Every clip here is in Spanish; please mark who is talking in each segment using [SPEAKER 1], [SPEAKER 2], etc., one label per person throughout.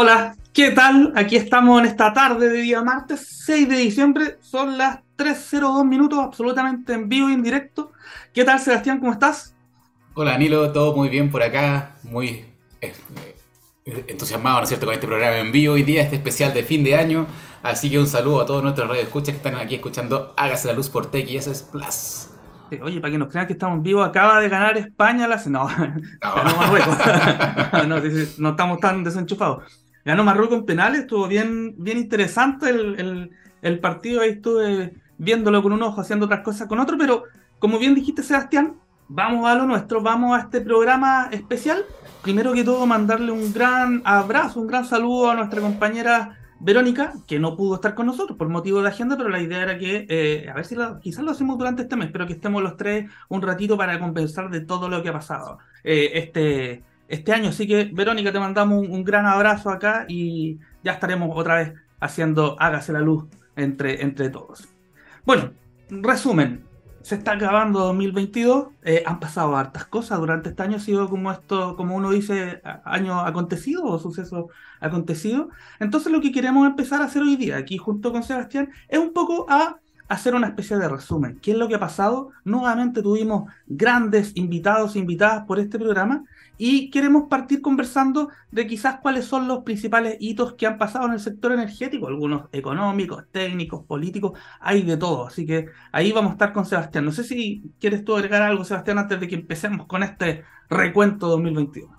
[SPEAKER 1] Hola, ¿qué tal? Aquí estamos en esta tarde de día martes 6 de diciembre. Son las 3.02 minutos, absolutamente en vivo y en directo. ¿Qué tal, Sebastián? ¿Cómo estás?
[SPEAKER 2] Hola, Nilo. Todo muy bien por acá. Muy eh, eh, entusiasmado, ¿no es cierto?, con este programa en vivo hoy día, este especial de fin de año. Así que un saludo a todos nuestros radioescuchas que están aquí escuchando Hágase la Luz por Tech y eso es Plus.
[SPEAKER 1] Oye, para que nos crean que estamos en vivo, acaba de ganar España la... No, ganó Marruecos. no, no estamos tan desenchufados. Ganó Marruecos en penales, estuvo bien, bien interesante el, el, partido, ahí estuve viéndolo con un ojo, haciendo otras cosas con otro, pero como bien dijiste Sebastián, vamos a lo nuestro, vamos a este programa especial. Primero que todo, mandarle un gran abrazo, un gran saludo a nuestra compañera Verónica, que no pudo estar con nosotros por motivo de agenda, pero la idea era que, eh, a ver si quizás lo hacemos durante este mes, pero que estemos los tres un ratito para compensar de todo lo que ha pasado eh, este, este año. Así que, Verónica, te mandamos un, gran abrazo acá y ya estaremos otra vez haciendo Hágase la luz entre, entre todos. Bueno, resumen, se está acabando 2022, eh, han pasado hartas cosas durante este año, ha sido como esto, como uno dice, año acontecido o suceso acontecido. Entonces lo que queremos empezar a hacer hoy día, aquí junto con Sebastián, es un poco a hacer una especie de resumen. ¿Qué es lo que ha pasado? Nuevamente tuvimos grandes invitados e invitadas por este programa y queremos partir conversando de quizás cuáles son los principales hitos que han pasado en el sector energético, algunos económicos, técnicos, políticos, hay de todo. Así que ahí vamos a estar con Sebastián. No sé si quieres tú agregar algo, Sebastián, antes de que empecemos con este recuento 2021.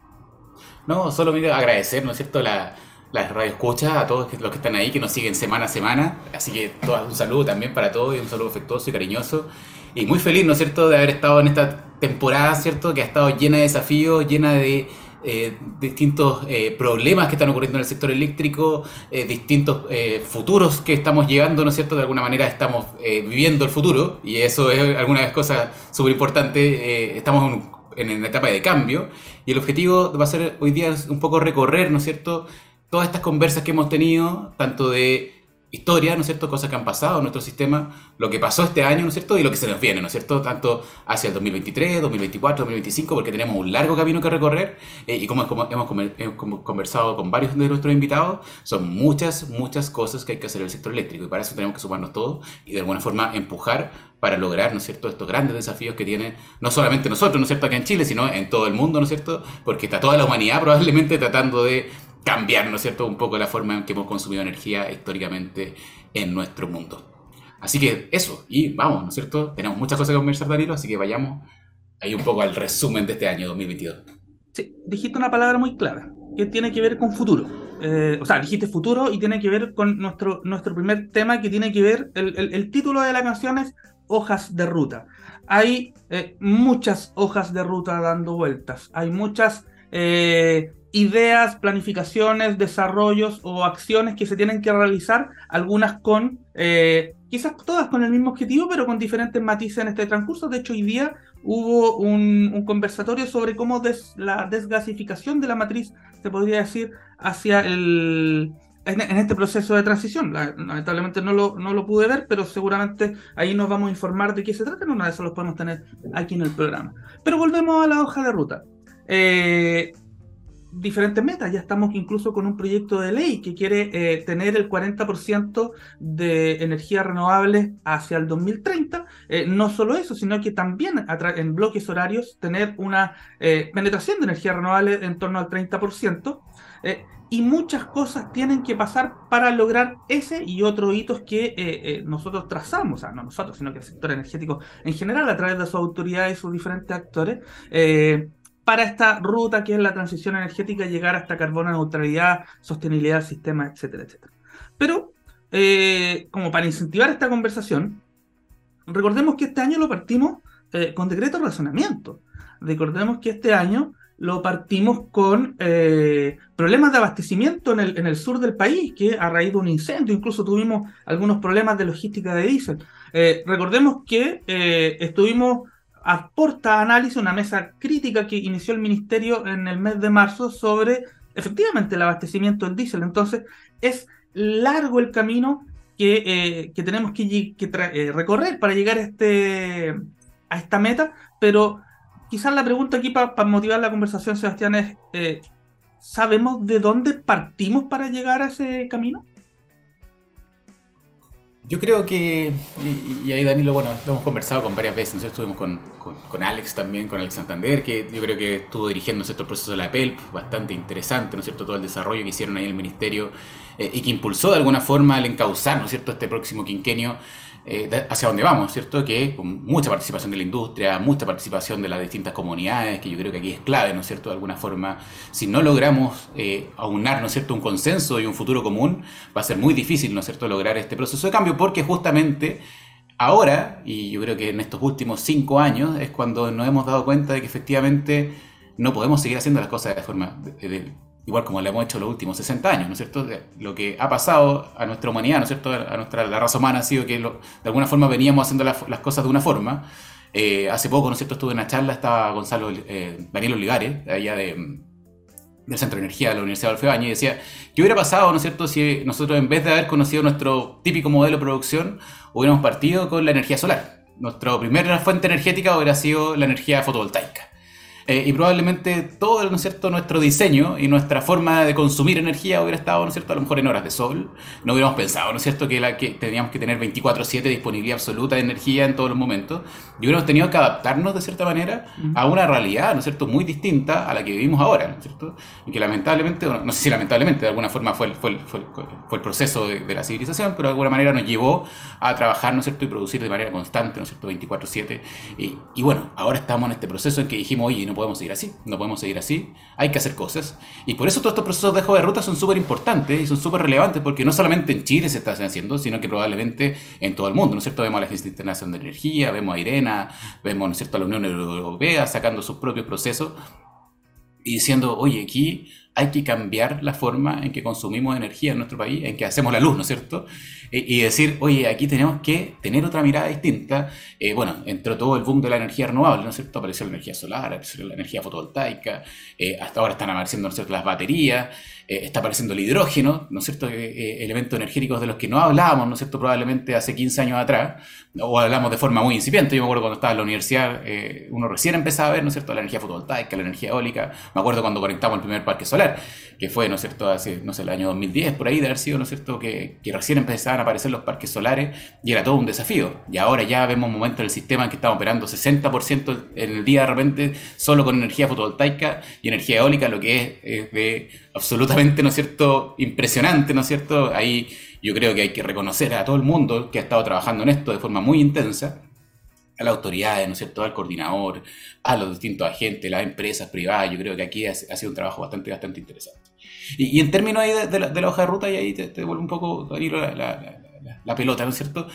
[SPEAKER 2] No, solo me agradecer, ¿no es cierto?, la, la radio escucha a todos los que están ahí, que nos siguen semana a semana. Así que todo, un saludo también para todos y un saludo afectuoso y cariñoso. Y muy feliz, ¿no es cierto?, de haber estado en esta temporada, ¿cierto?, que ha estado llena de desafíos, llena de eh, distintos eh, problemas que están ocurriendo en el sector eléctrico, eh, distintos futuros que estamos llegando, ¿no es cierto? De alguna manera estamos viviendo el futuro y eso es alguna cosa súper importante. estamos en, en, etapa de cambio y el objetivo va a ser hoy día un poco recorrer, ¿no es cierto? Todas estas conversas que hemos tenido, tanto de historia, ¿no es cierto? Cosas que han pasado en nuestro sistema, lo que pasó este año, ¿no es cierto? Y lo que se nos viene, ¿no es cierto? Tanto hacia el 2023, 2024, 2025, porque tenemos un largo camino que recorrer eh, y como, hemos, conversado con varios de nuestros invitados, son muchas, muchas cosas que hay que hacer en el sector eléctrico y para eso tenemos que sumarnos todos y de alguna forma empujar para lograr, ¿no es cierto?, estos grandes desafíos que tiene no solamente nosotros, ¿no es cierto?, acá en Chile, sino en todo el mundo, ¿no es cierto?, porque está toda la humanidad probablemente tratando de cambiar, ¿no es cierto?, un poco la forma en que hemos consumido energía históricamente en nuestro mundo. Así que eso, y vamos, ¿no es cierto? Tenemos muchas cosas que conversar, Danilo, así que vayamos ahí un poco al resumen de este año 2022.
[SPEAKER 1] Sí, dijiste una palabra muy clara, que tiene que ver con futuro. Eh, o sea, dijiste futuro y tiene que ver con nuestro, nuestro primer tema, que tiene que ver, el, el, título de la canción es Hojas de Ruta. Hay eh, muchas hojas de ruta dando vueltas, hay muchas eh, ideas, planificaciones, desarrollos o acciones que se tienen que realizar, algunas con, eh, quizás todas con el mismo objetivo, pero con diferentes matices en este transcurso. De hecho, hoy día hubo un, conversatorio sobre cómo la desgasificación de la matriz, se podría decir, hacia el... En, este proceso de transición. Lamentablemente no lo, no lo pude ver, pero seguramente ahí nos vamos a informar de qué se trata. En una de esas los podemos tener aquí en el programa. Pero volvemos a la hoja de ruta. Eh, diferentes metas. Ya estamos incluso con un proyecto de ley que quiere eh, tener el 40% de energías renovables hacia el 2030. Eh, no solo eso, sino que también en bloques horarios tener una eh, penetración de energías renovables en torno al 30%. y muchas cosas tienen que pasar para lograr ese y otros hitos que nosotros trazamos, o sea, no nosotros, sino que el sector energético en general, a través de sus autoridades y sus diferentes actores, para esta ruta que es la transición energética, llegar hasta carbono neutralidad, sostenibilidad del sistema, etcétera, etcétera. Pero, eh, como para incentivar esta conversación, recordemos que este año lo partimos eh, con decreto de razonamiento. Recordemos que este año lo partimos con eh, problemas de abastecimiento en el, en el, sur del país, que a raíz de un incendio, incluso tuvimos algunos problemas de logística de diésel. recordemos que estuvimos aporta análisis, una mesa crítica que inició el ministerio en el mes de marzo sobre efectivamente el abastecimiento del diésel. Entonces, es largo el camino que, eh, que tenemos que, eh, recorrer para llegar a, este, a esta meta, pero quizás la pregunta aquí para motivar la conversación, Sebastián, es, eh, sabemos de dónde partimos para llegar a ese camino?
[SPEAKER 2] Yo creo que, y, ahí Danilo, bueno, lo hemos conversado con varias veces, nosotros estuvimos con, con, Alex también, con Alex Santander, que yo creo que estuvo dirigiendo ¿no el proceso de la PELP, bastante interesante, ¿no es cierto?, todo el desarrollo que hicieron ahí en el ministerio eh, y que impulsó de alguna forma el encauzar, ¿no es cierto?, este próximo quinquenio eh, hacia dónde vamos, ¿cierto? Que con mucha participación de la industria, mucha participación de las distintas comunidades, que yo creo que aquí es clave, ¿no es cierto? De alguna forma, si no logramos eh, aunar, ¿no es cierto?, un consenso y un futuro común, va a ser muy difícil, ¿no es cierto?, lograr este proceso de cambio, porque justamente ahora, y yo creo que en estos últimos cinco años, es cuando nos hemos dado cuenta de que efectivamente no podemos seguir haciendo las cosas de forma igual como lo hemos hecho los últimos 60 años, ¿no es cierto? Lo que ha pasado a nuestra humanidad, ¿no es cierto? A nuestra la raza humana ha sido que de alguna forma veníamos haciendo las cosas de una forma. Eh, hace poco, ¿no es cierto? Estuve en una charla, estaba Gonzalo, eh, Daniel Olivares, allá de, del Centro de Energía de la Universidad de Alfebaña, y decía, ¿qué hubiera pasado, ¿no es cierto?, si nosotros en vez de haber conocido nuestro típico modelo de producción, hubiéramos partido con la energía solar. Nuestra primera fuente energética hubiera sido la energía fotovoltaica. Eh, y probablemente todo ¿no es cierto? nuestro diseño y nuestra forma de consumir energía hubiera estado ¿no es cierto? a lo mejor en horas de sol. No hubiéramos pensado ¿no es cierto? Que, la, que teníamos que tener 24/7 disponibilidad absoluta de energía en todos los momentos. Y hubiéramos tenido que adaptarnos de cierta manera a una realidad ¿no es cierto? muy distinta a la que vivimos ahora. ¿no es cierto? Y que lamentablemente, no sé si lamentablemente, de alguna forma fue el, fue fue fue el proceso de, la civilización, pero de alguna manera nos llevó a trabajar ¿no es cierto? y producir de manera constante ¿no es cierto? 24/7. Y, y bueno, ahora estamos en este proceso en que dijimos, oye, no podemos seguir así, no podemos seguir así, hay que hacer cosas. Y por eso todos estos procesos de dejo de ruta son súper importantes y son súper relevantes, porque no solamente en Chile se está haciendo, sino que probablemente en todo el mundo, ¿no es cierto? Vemos a la Agencia Internacional de Energía, vemos a IRENA, vemos, ¿no es cierto?, a la Unión Europea sacando sus propios procesos y diciendo, oye, aquí hay que cambiar la forma en que consumimos energía en nuestro país, en que hacemos la luz, ¿no es cierto? Y, decir, oye, aquí tenemos que tener otra mirada distinta. Eh, bueno, entró todo el boom de la energía renovable, ¿no es cierto? Apareció la energía solar, apareció la energía fotovoltaica, eh, hasta ahora están apareciendo, ¿no es cierto?, las baterías, eh, está apareciendo el hidrógeno, ¿no es cierto?, elementos energéticos de los que no hablábamos, ¿no es cierto?, probablemente hace 15 años atrás, o hablamos de forma muy incipiente. Yo me acuerdo cuando estaba en la universidad, uno recién empezaba a ver, ¿no es cierto?, la energía fotovoltaica, la energía eólica. Me acuerdo cuando conectamos el primer parque solar, que fue, ¿no es cierto?, hace, no sé, el año 2010, por ahí de haber sido, ¿no es cierto?, que, que recién empezaban a aparecer los parques solares y era todo un desafío. Y ahora ya vemos momentos del sistema en que estamos operando 60% en el día de repente solo con energía fotovoltaica y energía eólica, lo que es, de absolutamente, ¿no es cierto?, impresionante, ¿no es cierto? Ahí yo creo que hay que reconocer a todo el mundo que ha estado trabajando en esto de forma muy intensa a las autoridades, ¿no es cierto?, al coordinador, a los distintos agentes, las empresas privadas. Yo creo que aquí ha, sido un trabajo bastante, bastante interesante. Y, en términos ahí de, la, hoja de ruta, y ahí te, te un poco la, la, pelota, ¿no es cierto?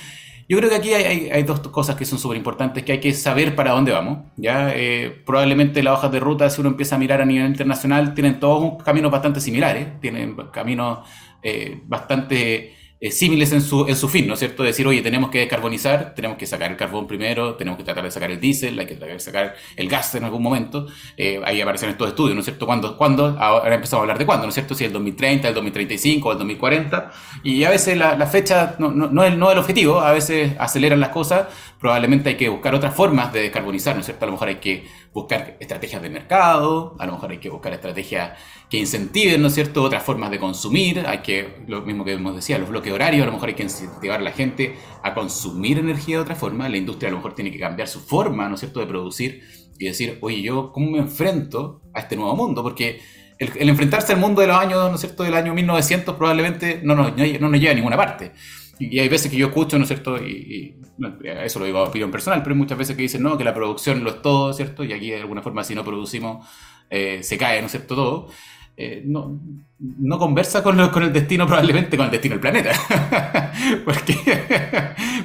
[SPEAKER 2] Yo creo que aquí hay, dos cosas que son súper importantes, que hay que saber para dónde vamos. ¿ya? Eh, probablemente las hojas de ruta, si uno empieza a mirar a nivel internacional, tienen todos caminos bastante similares, tienen caminos eh, bastante eh, en su, en su fin, ¿no es cierto? Decir, oye, tenemos que descarbonizar, tenemos que sacar el carbón primero, tenemos que tratar de sacar el diésel, hay que tratar de sacar el gas en algún momento. Eh, ahí aparecen estos estudios, ¿no es cierto? ¿Cuándo? ¿Cuándo? Ahora empezamos a hablar de cuándo, ¿no es cierto? Si el 2030, el 2035 o el 2040. Y a veces la, la fecha no, no, no, es, no es el objetivo, a veces aceleran las cosas, probablemente hay que buscar otras formas de descarbonizar, ¿no es cierto? A lo mejor hay que buscar estrategias de mercado, a lo mejor hay que buscar estrategias que incentiven, ¿no es cierto?, otras formas de consumir, hay que, lo mismo que hemos decía, los bloques horarios, a lo mejor hay que incentivar a la gente a consumir energía de otra forma, la industria a lo mejor tiene que cambiar su forma, ¿no es cierto?, de producir y decir, oye, yo, ¿cómo me enfrento a este nuevo mundo? Porque el, enfrentarse al mundo de los años, ¿no es cierto?, del año 1900 probablemente no nos, no nos lleva a ninguna parte. Y hay veces que yo escucho, ¿no es cierto? Y, eso lo digo a opinión personal, pero hay muchas veces que dicen, no, que la producción lo es todo, ¿cierto? Y aquí de alguna forma si no producimos, eh, se cae, ¿no es cierto? Todo. Eh, no, no, conversa con, con, el destino, probablemente con el destino del planeta. porque,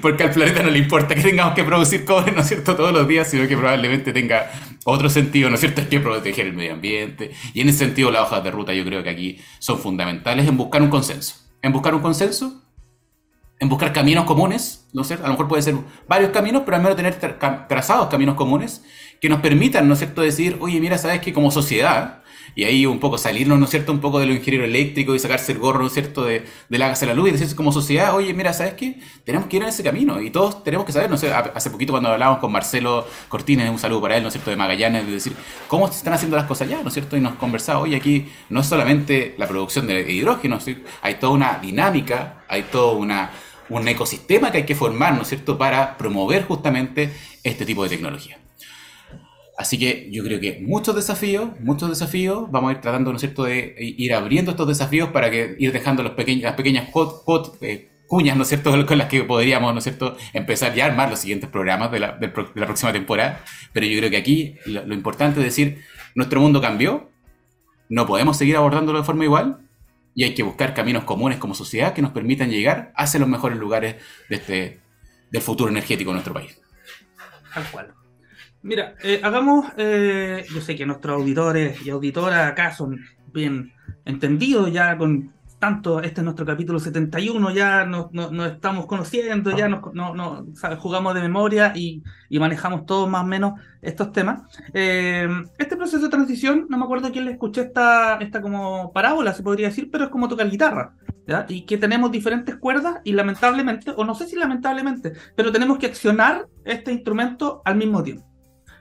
[SPEAKER 2] porque al planeta no le importa que tengamos que producir cobre, ¿no es cierto?, todos los días, sino que probablemente tenga otro sentido, ¿no es cierto?, es que proteger el medio ambiente. Y en ese sentido, las hojas de ruta yo creo que aquí son fundamentales en buscar un consenso. En buscar un consenso en buscar caminos comunes, ¿no sé? A lo mejor puede ser varios caminos, pero al menos tener trazados caminos comunes que nos permitan, ¿no es cierto?, decir, oye, mira, sabes que como sociedad y ahí un poco salirnos, ¿no es cierto?, un poco de lo ingeniero eléctrico y sacarse el gorro, ¿no es cierto?, de, de la a la luz y decirse como sociedad, oye, mira, ¿sabes qué? Tenemos que ir en ese camino y todos tenemos que saber, no sé, hace poquito cuando hablábamos con Marcelo Cortines, un saludo para él, ¿no es cierto?, de Magallanes, de decir, ¿cómo se están haciendo las cosas ya, ¿no es cierto? Y nos conversaba, oye, aquí no es solamente la producción de hidrógeno, hay toda una dinámica, hay todo una, un ecosistema que hay que formar, ¿no es cierto?, para promover justamente este tipo de tecnología. Así que yo creo que muchos desafíos, muchos desafíos, vamos a ir tratando, ¿no es cierto?, de ir abriendo estos desafíos para que ir dejando los pequeños, las pequeñas eh, cuñas, ¿no es cierto?, con las que podríamos, ¿no es cierto?, empezar ya a armar los siguientes programas de la, próxima temporada. Pero yo creo que aquí lo, lo importante es decir, nuestro mundo cambió, no podemos seguir abordándolo de forma igual, y hay que buscar caminos comunes como sociedad que nos permitan llegar hacia los mejores lugares de este, del futuro energético de nuestro país.
[SPEAKER 1] Tal cual. Mira, eh, hagamos, eh, yo sé que nuestros auditores y auditoras acá son bien entendidos ya con tanto, este es nuestro capítulo 71, ya nos, estamos conociendo, ya nos, no, jugamos de memoria y, manejamos todos más o menos estos temas. Eh, este proceso de transición, no me acuerdo quién le escuché esta, esta como parábola, se podría decir, pero es como tocar guitarra, ¿ya? y que tenemos diferentes cuerdas y lamentablemente, o no sé si lamentablemente, pero tenemos que accionar este instrumento al mismo tiempo.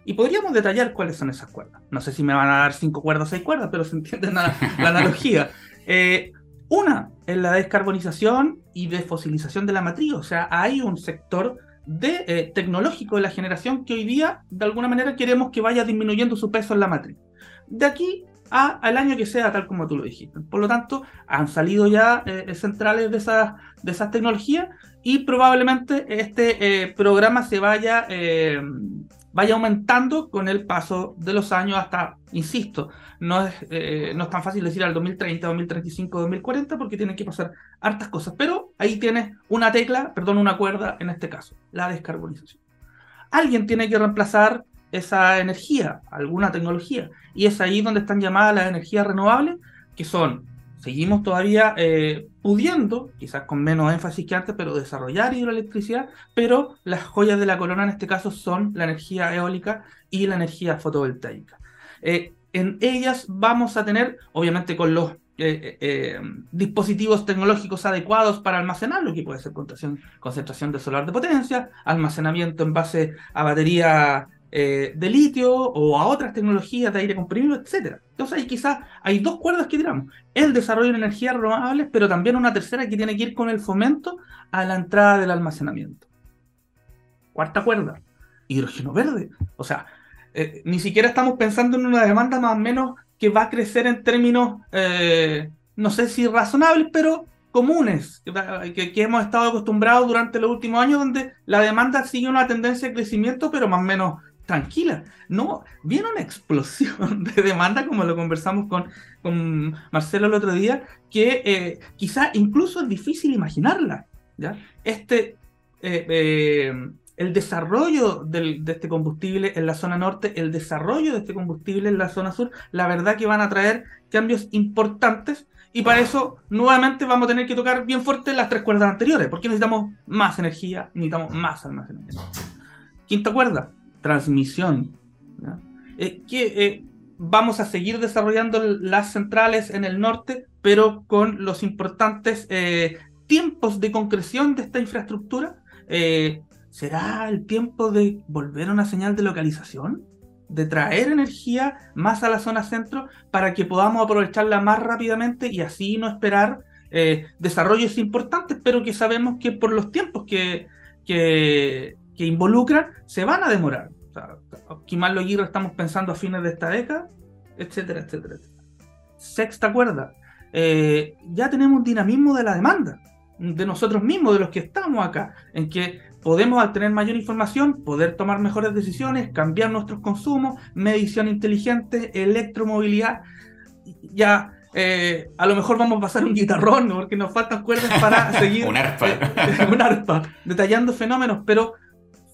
[SPEAKER 1] Y podríamos detallar cuáles son esas cuerdas. No sé si me van a dar cinco cuerdas o seis cuerdas, pero se entiende la, la analogía. Eh, una es la descarbonización y desfosilización de la matriz. O sea, hay un sector de, eh, tecnológico de la generación que hoy día, de alguna manera, queremos que vaya disminuyendo su peso en la matriz. De aquí a, al año que sea, tal como tú lo dijiste. Por lo tanto, han salido ya eh, centrales de esas, de esas tecnologías y probablemente este programa se vaya vaya aumentando con el paso de los años hasta, insisto, no es, eh, no es tan fácil decir al 2030, 2035, 2040 porque tienen que pasar hartas cosas, pero ahí tienes una tecla, perdón, una cuerda en este caso, la descarbonización. Alguien tiene que reemplazar esa energía, alguna tecnología, y es ahí donde están llamadas las energías renovables, que son seguimos todavía eh, pudiendo, quizás con menos énfasis que antes, pero desarrollar hidroelectricidad, pero las joyas de la corona en este caso son la energía eólica y la energía fotovoltaica. Eh, en ellas vamos a tener, obviamente con los eh, dispositivos tecnológicos adecuados para almacenarlo, que puede ser concentración, concentración de solar de potencia, almacenamiento en base a batería eh, de litio o a otras tecnologías de aire comprimido, etc. Entonces, ahí quizás hay dos cuerdas que tiramos. El desarrollo de energías renovables, pero también una tercera que tiene que ir con el fomento a la entrada del almacenamiento. Cuarta cuerda, hidrógeno verde. O sea, eh, ni siquiera estamos pensando en una demanda más o menos que va a crecer en términos, eh, no sé si razonables, pero comunes, que, que, hemos estado acostumbrados durante los últimos años, donde la demanda sigue una tendencia de crecimiento, pero más o menos tranquila. No, viene una explosión de demanda, como lo conversamos con, Marcelo el otro día, que eh, quizá incluso es difícil imaginarla. ¿ya? Este, eh, eh, el desarrollo de este combustible en la zona norte, el desarrollo de este combustible en la zona sur, la verdad que van a traer cambios importantes. Y para eso, nuevamente, vamos a tener que tocar bien fuerte las tres cuerdas anteriores, porque necesitamos más energía, necesitamos más almacenamiento. Quinta cuerda, transmisión. Eh, que eh, vamos a seguir desarrollando las centrales en el norte, pero con los importantes eh, tiempos de concreción de esta infraestructura. ¿Será el tiempo de volver a una señal de localización? de traer energía más a la zona centro para que podamos aprovecharla más rápidamente y así no esperar desarrollos importantes, pero que sabemos que por los tiempos que, que, que involucran se van a demorar. O sea, Kimal estamos pensando a fines de esta década, etcétera, etcétera, Sexta cuerda, eh, ya tenemos un dinamismo de la demanda, de nosotros mismos, de los que estamos acá, en que podemos al tener mayor información, poder tomar mejores decisiones, cambiar nuestros consumos, medición inteligente, electromovilidad, ya eh, a lo mejor vamos a pasar un guitarrón, porque nos faltan cuerdas para seguir.
[SPEAKER 2] un arpa.
[SPEAKER 1] Eh, un arpa, detallando fenómenos, pero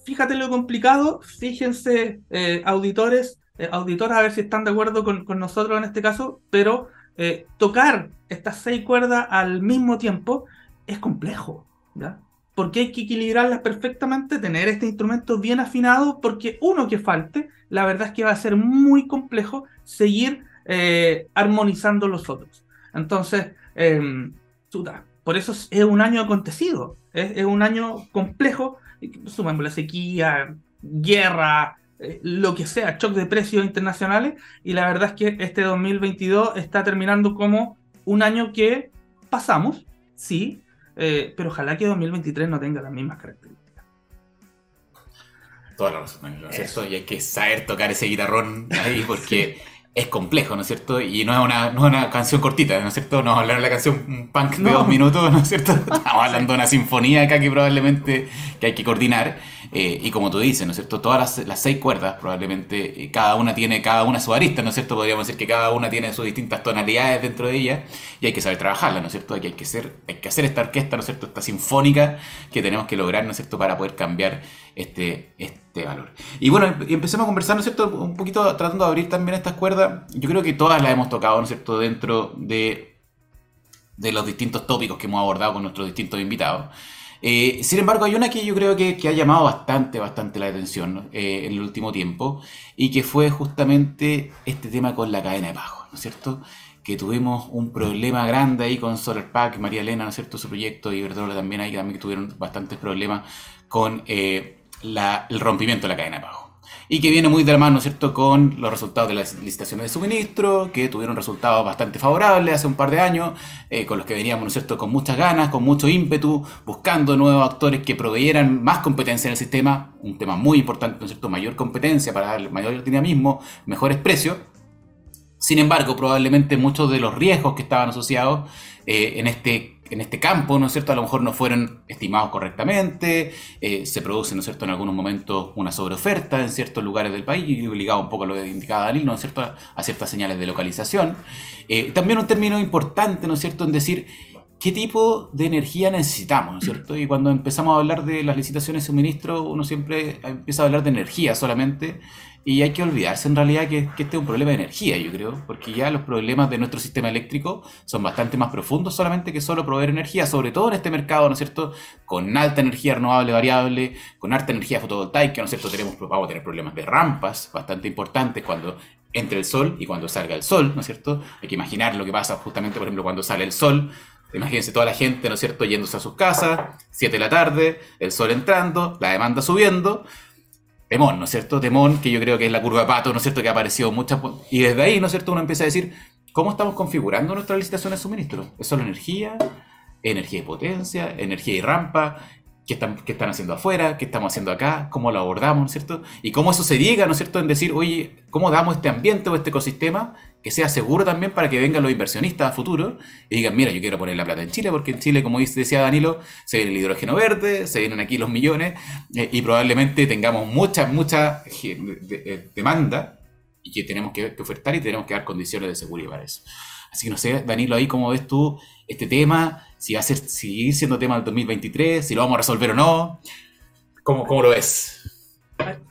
[SPEAKER 1] fíjate lo complicado, fíjense, eh, auditores, eh, auditoras, a ver si están de acuerdo con, nosotros en este caso, pero eh, tocar estas seis cuerdas al mismo tiempo es complejo, ¿ya? Porque hay que equilibrarlas perfectamente, tener este instrumento bien afinado, porque uno que falte, la verdad es que va a ser muy complejo seguir eh, armonizando los otros. Entonces, eh, por eso es un año acontecido, es, un año complejo, sumamos la sequía, guerra, eh, lo que sea, shock de precios internacionales, y la verdad es que este 2022 está terminando como un año que pasamos, sí, eh, pero ojalá que 2023 no tenga las mismas características.
[SPEAKER 2] Toda la razón, ¿no es cierto? Y hay que saber tocar ese guitarrón ahí porque es complejo, ¿no es cierto? Y no es una, no es una canción cortita, ¿no es cierto? No hablar de la canción punk de dos minutos, ¿no es cierto? Estamos hablando de una sinfonía acá que probablemente que hay que coordinar. Eh, y como tú dices, ¿no es cierto? Todas las, seis cuerdas, probablemente, eh, cada una tiene cada una su arista, ¿no es cierto? Podríamos decir que cada una tiene sus distintas tonalidades dentro de ella y hay que saber trabajarla, ¿no es cierto? Hay que, ser, hay que hacer esta orquesta, ¿no es cierto? Esta sinfónica que tenemos que lograr, ¿no es cierto? Para poder cambiar este, este valor. Y bueno, empecemos a conversar, ¿no es cierto? Un poquito tratando de abrir también estas cuerdas. Yo creo que todas las hemos tocado, ¿no es cierto? Dentro de, de los distintos tópicos que hemos abordado con nuestros distintos invitados. Eh, sin embargo, hay una que yo creo que, ha llamado bastante, bastante la atención eh, en el último tiempo y que fue justamente este tema con la cadena de pago, ¿no es cierto? Que tuvimos un problema grande ahí con Solar Pack, María Elena, ¿no es cierto? Su proyecto y Iberdrola también ahí, también tuvieron bastantes problemas con eh, el rompimiento de la cadena de pago y que viene muy de la mano, ¿cierto?, con los resultados de las licitaciones de suministro, que tuvieron resultados bastante favorables hace un par de años, eh, con los que veníamos, ¿no cierto?, con muchas ganas, con mucho ímpetu, buscando nuevos actores que proveyeran más competencia en el sistema, un tema muy importante, ¿no cierto?, mayor competencia para darle mayor dinamismo, mejores precios. Sin embargo, probablemente muchos de los riesgos que estaban asociados eh, en este en este campo, ¿no es cierto? A lo mejor no fueron estimados correctamente, eh, se produce, ¿no es cierto?, en algunos momentos una sobreoferta en ciertos lugares del país, y ligado un poco a lo que indicaba Dani, ¿no es cierto?, a ciertas señales de localización. Eh, también un término importante, ¿no es cierto?, en decir qué tipo de energía necesitamos, ¿no es cierto? Y cuando empezamos a hablar de las licitaciones de suministro, uno siempre empieza a hablar de energía solamente, y hay que olvidarse en realidad que, este es un problema de energía, yo creo, porque ya los problemas de nuestro sistema eléctrico son bastante más profundos solamente que solo proveer energía, sobre todo en este mercado, ¿no es cierto? Con alta energía renovable variable, con alta energía fotovoltaica, ¿no es cierto? Tenemos, vamos a tener problemas de rampas bastante importantes cuando entre el sol y cuando salga el sol, ¿no es cierto? Hay que imaginar lo que pasa justamente, por ejemplo, cuando sale el sol. Imagínense toda la gente, ¿no es cierto?, yéndose a sus casas, 7 de la tarde, el sol entrando, la demanda subiendo, temón, ¿no es cierto? Temón, que yo creo que es la curva de pato, ¿no es cierto? Que ha aparecido muchas... Y desde ahí, ¿no es cierto? Uno empieza a decir, ¿cómo estamos configurando nuestra licitación de suministro? ¿Es solo energía? ¿Energía y potencia? ¿Energía y rampa? qué están, qué están haciendo afuera, qué estamos haciendo acá, cómo lo abordamos, ¿no es cierto? Y cómo eso se diga, ¿no es cierto?, en decir, oye, ¿cómo damos este ambiente o este ecosistema que sea seguro también para que vengan los inversionistas a futuro y digan, mira, yo quiero poner la plata en Chile, porque en Chile, como decía Danilo, se viene el hidrógeno verde, se vienen aquí los millones eh, y probablemente tengamos mucha, mucha eh, demanda y que tenemos que, ofertar y tenemos que dar condiciones de seguridad para eso. Así que no sé, Danilo, ahí cómo ves tú este tema, si va a ser, seguir siendo tema del 2023, si lo vamos a resolver o no. ¿Cómo, cómo lo ves?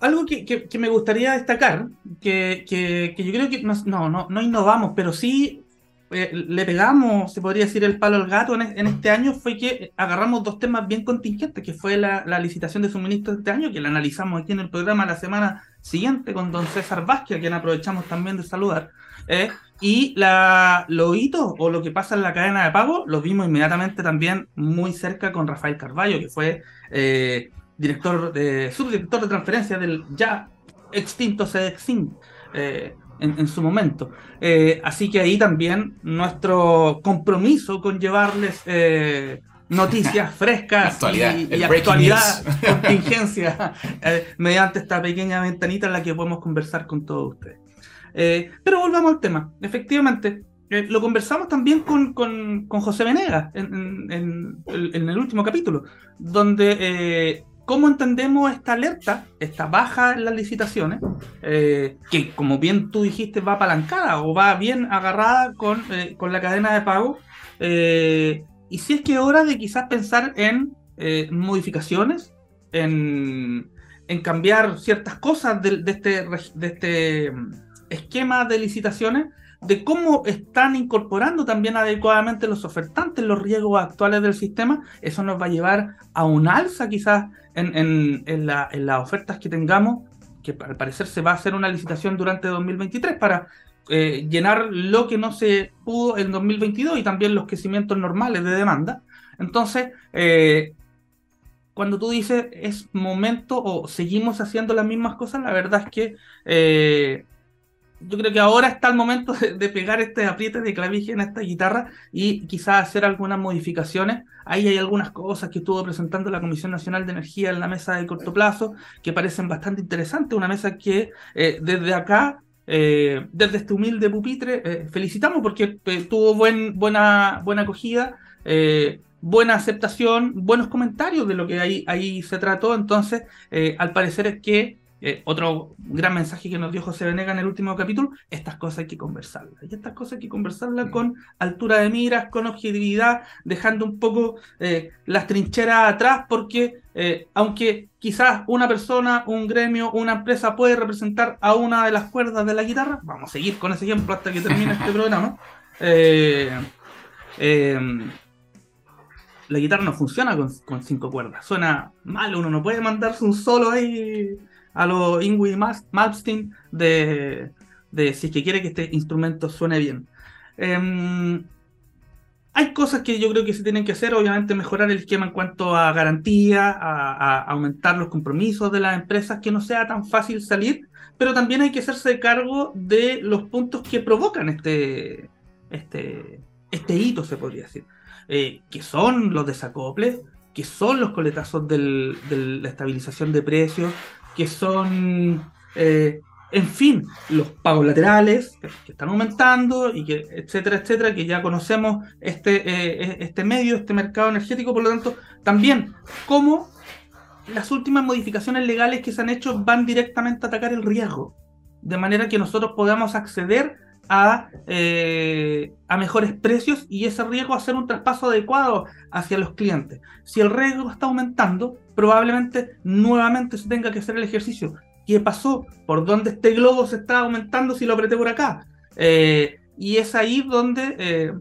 [SPEAKER 1] Algo que, que, me gustaría destacar, que, que, yo creo que no, no, no innovamos, pero sí eh, le pegamos, se podría decir, el palo al gato en, este año, fue que agarramos dos temas bien contingentes, que fue la, la, licitación de suministro de este año, que la analizamos aquí en el programa la semana siguiente con don César Vázquez, a quien aprovechamos también de saludar. Eh, y la, hitos o lo que pasa en la cadena de pago lo vimos inmediatamente también muy cerca con Rafael Carballo, que fue eh, director de, subdirector de transferencia del ya extinto Sedexin eh, en, su momento. Eh, así que ahí también nuestro compromiso con llevarles noticias frescas y, actualidad, contingencia, mediante esta pequeña ventanita en la que podemos conversar con todos ustedes. Eh, pero volvamos al tema. Efectivamente, eh, lo conversamos también con, con, con José Venegas en, en, en, el último capítulo, donde eh, cómo entendemos esta alerta, esta baja en las licitaciones, que como bien tú dijiste va apalancada o va bien agarrada con, con la cadena de pago, y si es que es hora de quizás pensar en modificaciones, en, en, cambiar ciertas cosas de, este... De este esquema de licitaciones de cómo están incorporando también adecuadamente los ofertantes los riesgos actuales del sistema, eso nos va a llevar a un alza quizás en, en, las ofertas que tengamos, que al parecer se va a hacer una licitación durante 2023 para eh, llenar lo que no se pudo en 2022 y también los crecimientos normales de demanda. Entonces, eh, cuando tú dices es momento o seguimos haciendo las mismas cosas, la verdad es que eh, yo creo que ahora está el momento de, pegar este apriete de clavije en esta guitarra y quizás hacer algunas modificaciones. Ahí hay algunas cosas que estuvo presentando la Comisión Nacional de Energía en la mesa de corto plazo que parecen bastante interesantes. Una mesa que eh, desde acá, eh, desde este humilde pupitre, eh, felicitamos porque tuvo buen, buena, buena acogida. buena aceptación, buenos comentarios de lo que ahí, ahí se trató. Entonces, al parecer es que eh, otro gran mensaje que nos dio José Venega en el último capítulo, estas cosas hay que conversarlas. Y estas cosas hay que conversarlas con altura de miras, con objetividad, dejando un poco eh, las trincheras atrás, porque eh, aunque quizás una persona, un gremio, una empresa puede representar a una de las cuerdas de la guitarra, vamos a seguir con ese ejemplo hasta que termine este programa. la guitarra no funciona con, con, cinco cuerdas, suena mal, uno no puede mandarse un solo ahí a los Ingui Malmsteen de, de si es que quiere que este instrumento suene bien. Em, hay cosas que yo creo que se tienen que hacer, obviamente mejorar el esquema en cuanto a garantía, a, aumentar los compromisos de las empresas, que no sea tan fácil salir, pero también hay que hacerse cargo de los puntos que provocan este, este, este hito, se podría decir, eh, que son los desacoples, que son los coletazos de la estabilización de precios, que son, eh, en fin, los pagos laterales que, están aumentando y que, etcétera, etcétera, que ya conocemos este, eh, este medio, este mercado energético, por lo tanto, también cómo las últimas modificaciones legales que se han hecho van directamente a atacar el riesgo, de manera que nosotros podamos acceder a, eh, a, mejores precios y ese riesgo hacer un traspaso adecuado hacia los clientes. Si el riesgo está aumentando, probablemente nuevamente se tenga que hacer el ejercicio. ¿Qué pasó? ¿Por dónde este globo se está aumentando si lo apreté por acá? Eh, y es ahí donde eh,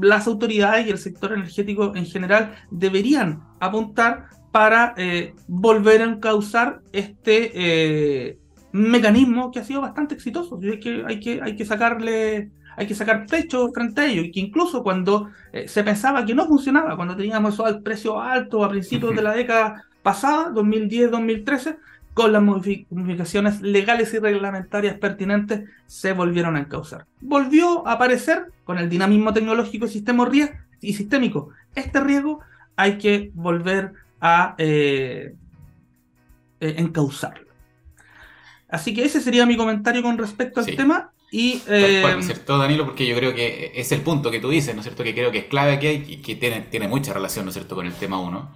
[SPEAKER 1] las autoridades y el sector energético en general deberían apuntar para volver a encauzar este mecanismo que ha sido bastante exitoso. Hay que, hay que, hay que sacarle hay que sacar pecho frente a ello, y que incluso cuando eh, se pensaba que no funcionaba, cuando teníamos eso al precio alto a principios de la década pasada, 2010-2013, con las modificaciones legales y reglamentarias pertinentes, se volvieron a encauzar. Volvió a aparecer con el dinamismo tecnológico y sistémico. Este riesgo hay que volver a eh, eh, encauzarlo. Así que ese sería mi comentario con respecto al tema. Y,
[SPEAKER 2] eh... ¿cierto, Danilo? Porque yo creo que es el punto que tú dices, ¿no es cierto? Que creo que es clave aquí y que tiene, tiene mucha relación, ¿no es cierto?, con el tema 1.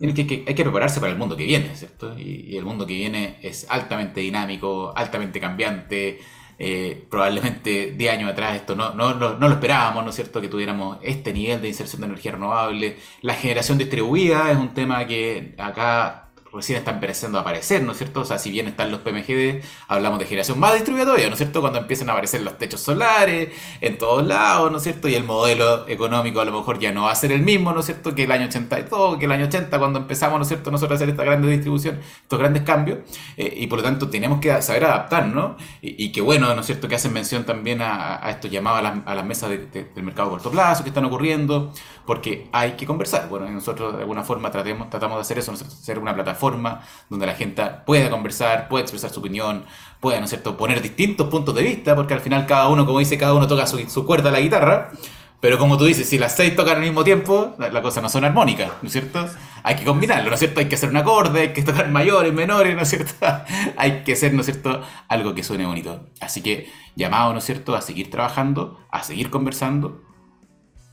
[SPEAKER 2] Que, que, hay que prepararse para el mundo que viene, ¿cierto? Y, el mundo que viene es altamente dinámico, altamente cambiante. Eh, probablemente 10 años atrás esto no, no, no, no, lo esperábamos, ¿no es cierto? Que tuviéramos este nivel de inserción de energía renovable. La generación distribuida es un tema que acá recién están empezando a aparecer, ¿no es cierto? O sea, si bien están los PMGD, hablamos de generación más distribuida todavía, ¿no es cierto? Cuando empiezan a aparecer los techos solares en todos lados, ¿no es cierto? Y el modelo económico a lo mejor ya no va a ser el mismo, ¿no es cierto? Que el año 82, que el año 80, cuando empezamos, ¿no es cierto? Nosotros a hacer esta grande distribución, estos grandes cambios, eh, y por lo tanto tenemos que saber adaptarnos, y, y que bueno, ¿no es cierto? Que hacen mención también a, estos llamados a, las mesas del mercado a corto plazo que están ocurriendo, porque hay que conversar. Bueno, nosotros de alguna forma tratemos, tratamos de hacer eso, ¿no ser una plataforma donde la gente pueda conversar, pueda expresar su opinión, pueda, ¿no es cierto?, poner distintos puntos de vista, porque al final cada uno, como dice, cada uno toca su, cuerda a la guitarra. Pero como tú dices, si las seis tocan al mismo tiempo, la, cosa no son armónica, ¿no es cierto? Hay que combinarlo, ¿no es cierto? Hay que hacer un acorde, hay que tocar mayores, menores, ¿no es cierto? hay que hacer, ¿no es cierto?, algo que suene bonito. Así que llamado, ¿no es cierto?, a seguir trabajando, a seguir conversando,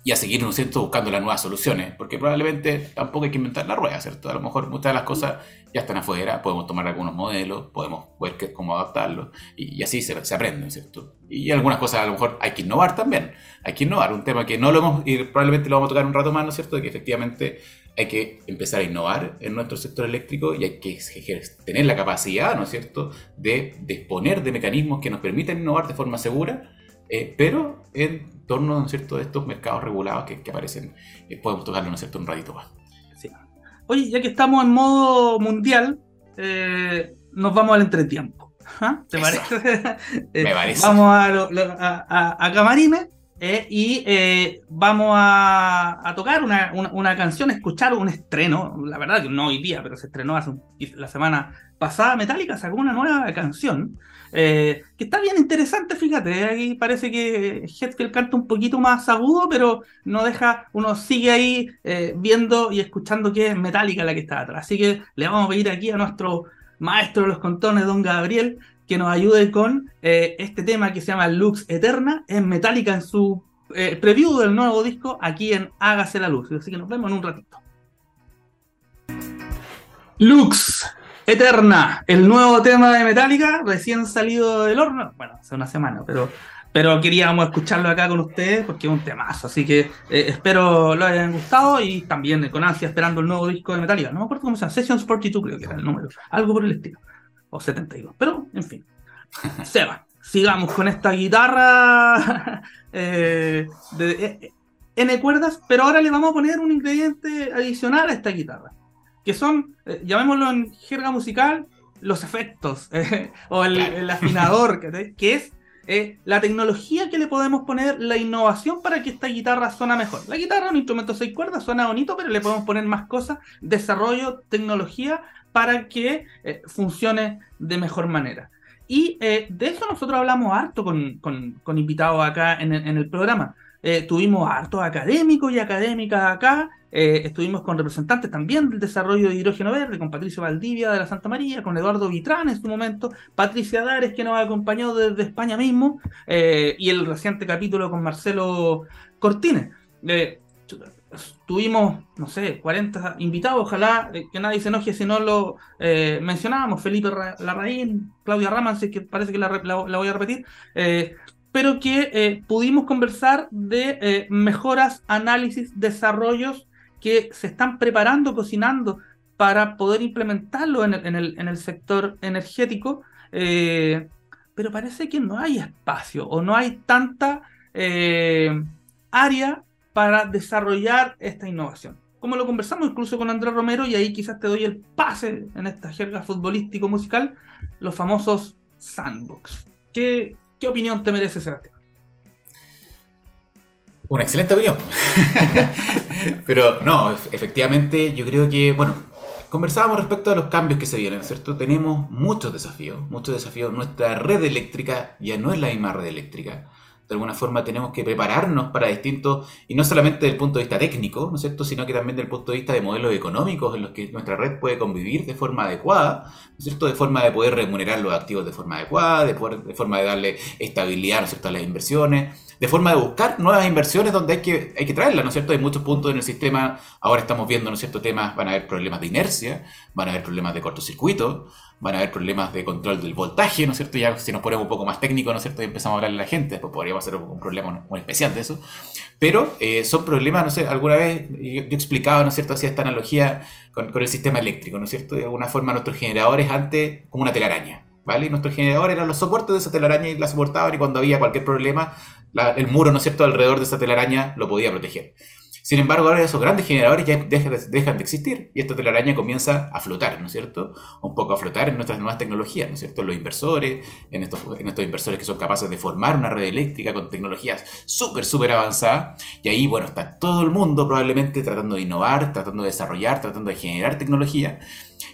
[SPEAKER 2] y a seguir, ¿no cierto?, buscando las nuevas soluciones, porque probablemente tampoco hay que inventar la rueda, ¿cierto? A lo mejor muchas de las cosas ya están afuera, podemos tomar algunos modelos, podemos ver cómo adaptarlos, y, así se, se aprenden, ¿cierto? Y algunas cosas a lo mejor hay que innovar también, hay que innovar, un tema que no lo hemos, y probablemente lo vamos a tocar un rato más, ¿no es cierto?, de que efectivamente hay que empezar a innovar en nuestro sector eléctrico y hay que tener la capacidad, ¿no es cierto?, de disponer de mecanismos que nos permitan innovar de forma segura, eh, pero en torno ¿no cierto? de estos mercados regulados que, que aparecen. Eh, podemos tocarlo ¿no cierto? un ratito más.
[SPEAKER 1] Oye, ya que estamos en modo mundial, eh, nos vamos al entretiempo. ¿Ah? ¿Te parece?
[SPEAKER 2] Me parece.
[SPEAKER 1] Vamos a, a, a Camarines eh, y vamos a, tocar una, canción, escuchar un estreno. La verdad que no hoy día, pero se estrenó hace la semana pasada. Metallica sacó una nueva canción eh, que está bien interesante, fíjate. Ahí parece que Hetfield canta un poquito más agudo, pero no deja, uno sigue ahí viendo y escuchando que es Metallica la que está atrás. Así que le vamos a pedir aquí a nuestro maestro de los contones, don Gabriel, que nos ayude con eh, este tema que se llama Lux Eterna, en Metallica en su eh, preview del nuevo disco, aquí en Hágase la Luz. Así que nos vemos en un ratito. Lux Eterna, el nuevo tema de Metallica, recién salido del horno, bueno, hace una semana, pero, pero queríamos escucharlo acá con ustedes porque es un temazo, así que eh, espero lo hayan gustado y también con ansia esperando el nuevo disco de Metallica. No me acuerdo cómo se llama, Sessions 42 creo que era el número, algo por el estilo o 72. Pero, en fin. Seba, sigamos con esta guitarra eh, de eh, N cuerdas, pero ahora le vamos a poner un ingrediente adicional a esta guitarra, que son, eh, llamémoslo en jerga musical, los efectos o el, afinador, que es la tecnología que le podemos poner, la innovación para que esta guitarra suena mejor. La guitarra un instrumento seis cuerdas, suena bonito, pero le podemos poner más cosas, desarrollo, tecnología para que eh, funcione de mejor manera. Y eh, de eso nosotros hablamos harto con, con, invitados acá en, el programa. Eh, tuvimos hartos académicos y académicas acá. estuvimos con representantes también del desarrollo de hidrógeno verde, con Patricio Valdivia de la Santa María, con Eduardo Vitrán en su momento, Patricia Dares que nos acompañó desde España mismo, y el reciente capítulo con Marcelo Cortines. Tuvimos, no sé, 40 invitados, ojalá eh, que nadie se enoje si no lo eh, mencionábamos, Felipe Larraín, Claudia Raman, que parece que la, voy a repetir, eh, pero que pudimos conversar de mejoras, análisis, desarrollos que se están preparando, cocinando para poder implementarlo en el, sector energético, pero parece que no hay espacio o no hay tanta área para desarrollar esta innovación. Como lo conversamos incluso con Andrés Romero, y ahí quizás te doy el pase en esta jerga futbolístico-musical, los famosos sandbox. ¿Qué, qué opinión te merece, Sebastián?
[SPEAKER 2] Una excelente opinión. Pero no, efectivamente yo creo que, bueno, conversábamos respecto a los cambios que se vienen, ¿cierto? Tenemos muchos desafíos, muchos desafíos. Nuestra red eléctrica ya no es la misma red eléctrica de alguna forma tenemos que prepararnos para distintos, y no solamente desde el punto de vista técnico, ¿no es cierto?, sino que también desde el punto de vista de modelos económicos en los que nuestra red puede convivir de forma adecuada, ¿no es cierto?, de forma de poder remunerar los activos de forma adecuada, de, de forma de darle estabilidad, ¿no es cierto?, a las inversiones, de forma de buscar nuevas inversiones donde hay que, hay que traerlas, ¿no es cierto? Hay muchos puntos en el sistema, ahora estamos viendo, ¿no es cierto?, temas, van a haber problemas de inercia, van a haber problemas de cortocircuito, van a haber problemas de control del voltaje, ¿no es cierto? Ya si nos ponemos un poco más técnico, ¿no es cierto? Y empezamos a hablarle a la gente, pues podríamos hacer un problema muy especial de eso. Pero eh, son problemas, no sé, alguna vez yo, he explicaba, ¿no es cierto?, hacía esta analogía con, con, el sistema eléctrico, ¿no es cierto? De alguna forma nuestros generadores antes como una telaraña. Y nuestros generadores eran los soportes de esa telaraña y la soportaban y cuando había cualquier problema, el muro, ¿no es cierto?, alrededor de esa telaraña lo podía proteger. Sin embargo, ahora esos grandes generadores ya dejan de existir y esta telaraña comienza a flotar, ¿no es cierto? Un poco a flotar en nuestras nuevas tecnologías, ¿no es cierto? Los inversores, en estos, en estos inversores que son capaces de formar una red eléctrica con tecnologías súper, súper avanzadas. Y ahí, bueno, está todo el mundo probablemente tratando de innovar, tratando de desarrollar, tratando de generar tecnología.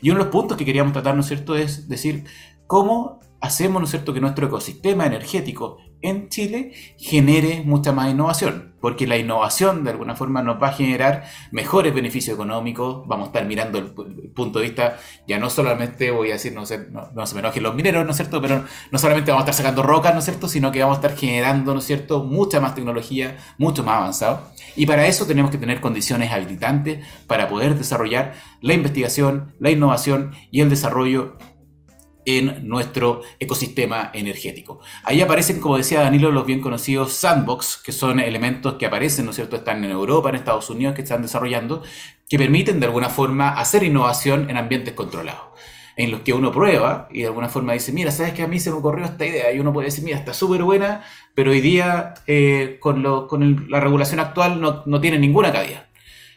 [SPEAKER 2] Y uno de los puntos que queríamos tratar, ¿no es cierto?, es decir, cómo hacemos, ¿no es cierto?, que nuestro ecosistema energético en Chile genere mucha más innovación, porque la innovación de alguna forma nos va a generar mejores beneficios económicos, vamos a estar mirando el, punto de vista, ya no solamente voy a decir, no, sé, no, se me enojen los mineros, ¿no es cierto?, pero no solamente vamos a estar sacando rocas, ¿no es cierto?, sino que vamos a estar generando, ¿no es cierto?, mucha más tecnología, mucho más avanzado, y para eso tenemos que tener condiciones habilitantes para poder desarrollar la investigación, la innovación y el desarrollo en nuestro ecosistema energético. Ahí aparecen, como decía Danilo, los bien conocidos sandbox, que son elementos que aparecen, ¿no es cierto?, están en Europa, en Estados Unidos, que están desarrollando, que permiten de alguna forma hacer innovación en ambientes controlados, en los que uno prueba y de alguna forma dice, mira, sabes que a mí se me ocurrió esta idea, y uno puede decir, mira, está súper buena, pero hoy día eh, con, la regulación actual no, no tiene ninguna cabida.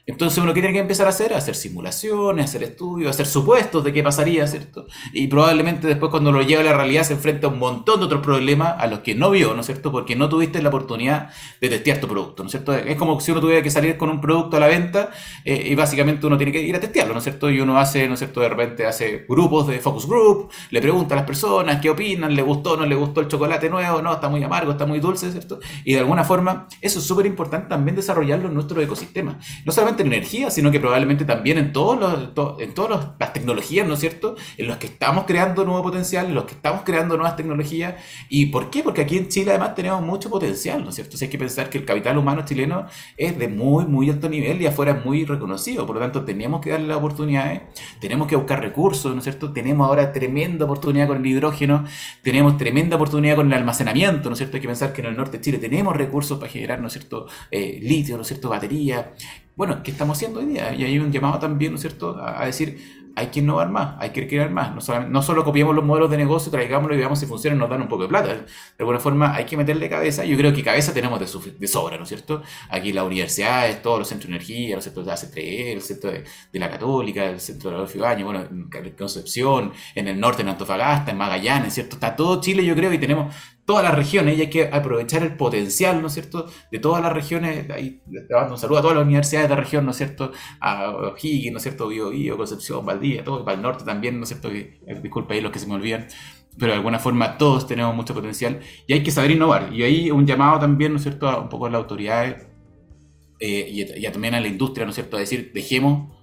[SPEAKER 2] Entonces uno que tiene que empezar a hacer, hacer simulaciones, hacer estudios, hacer supuestos de qué pasaría, ¿cierto? Y probablemente después cuando lo lleva a la realidad se enfrenta a un montón de otros problemas a los que no vio, ¿no es cierto? Porque no tuviste la oportunidad de testear tu producto, ¿no es cierto? Es como si uno tuviera que salir con un producto a la venta eh, y básicamente uno tiene que ir a testearlo, ¿no es cierto? Y uno hace, ¿no es cierto? De repente hace grupos de focus group, le pregunta a las personas qué opinan, le gustó, no le gustó el chocolate nuevo, no, está muy amargo, está muy dulce, ¿cierto? Y de alguna forma eso es súper importante también desarrollarlo en nuestro ecosistema. No solamente en energía, sino que probablemente también en, todos los, en todas las tecnologías, ¿no es cierto? En los que estamos creando nuevo potencial, en los que estamos creando nuevas tecnologías. ¿Y por qué? Porque aquí en Chile además tenemos mucho potencial, ¿no es cierto? hay que pensar que el capital humano chileno es de muy, muy alto nivel y afuera es muy reconocido. Por lo tanto, tenemos que darle las oportunidades, tenemos que buscar recursos, ¿no es cierto? Tenemos ahora tremenda oportunidad con el hidrógeno, tenemos tremenda oportunidad con el almacenamiento, ¿no es cierto? Hay que pensar que en el norte de Chile tenemos recursos para generar, ¿no es cierto? Eh, litio, ¿no es cierto? Batería, bueno, ¿qué estamos haciendo hoy día? Y hay un llamado también, ¿no es cierto?, a, decir, hay que innovar más, hay que crear más. No solo, no solo copiemos los modelos de negocio, traigámoslo y veamos si funcionan nos dan un poco de plata. De alguna forma hay que meterle cabeza. Yo creo que cabeza tenemos de, sobra, ¿no es cierto? Aquí las universidades, todos los centros de energía, los centros de ACTE, el centro de, la Católica, el centro de Adolfo Ibañez, bueno, en Concepción, en el norte, en Antofagasta, en Magallanes, ¿cierto? Está todo Chile, yo creo, y tenemos todas las regiones y hay que aprovechar el potencial, ¿no es cierto?, de todas las regiones. Ahí le mando un saludo a todas las universidades de la región, ¿no es cierto?, a O'Higgins, ¿no es cierto?, Bio, Bio, Concepción, Valdivia, todo, para el norte también, ¿no es cierto?, eh, disculpa ahí los que se me olvidan, pero de alguna forma todos tenemos mucho potencial y hay que saber innovar. Y ahí un llamado también, ¿no es cierto?, a un poco a las autoridades eh, y, y también a la industria, ¿no es cierto?, a decir, dejemos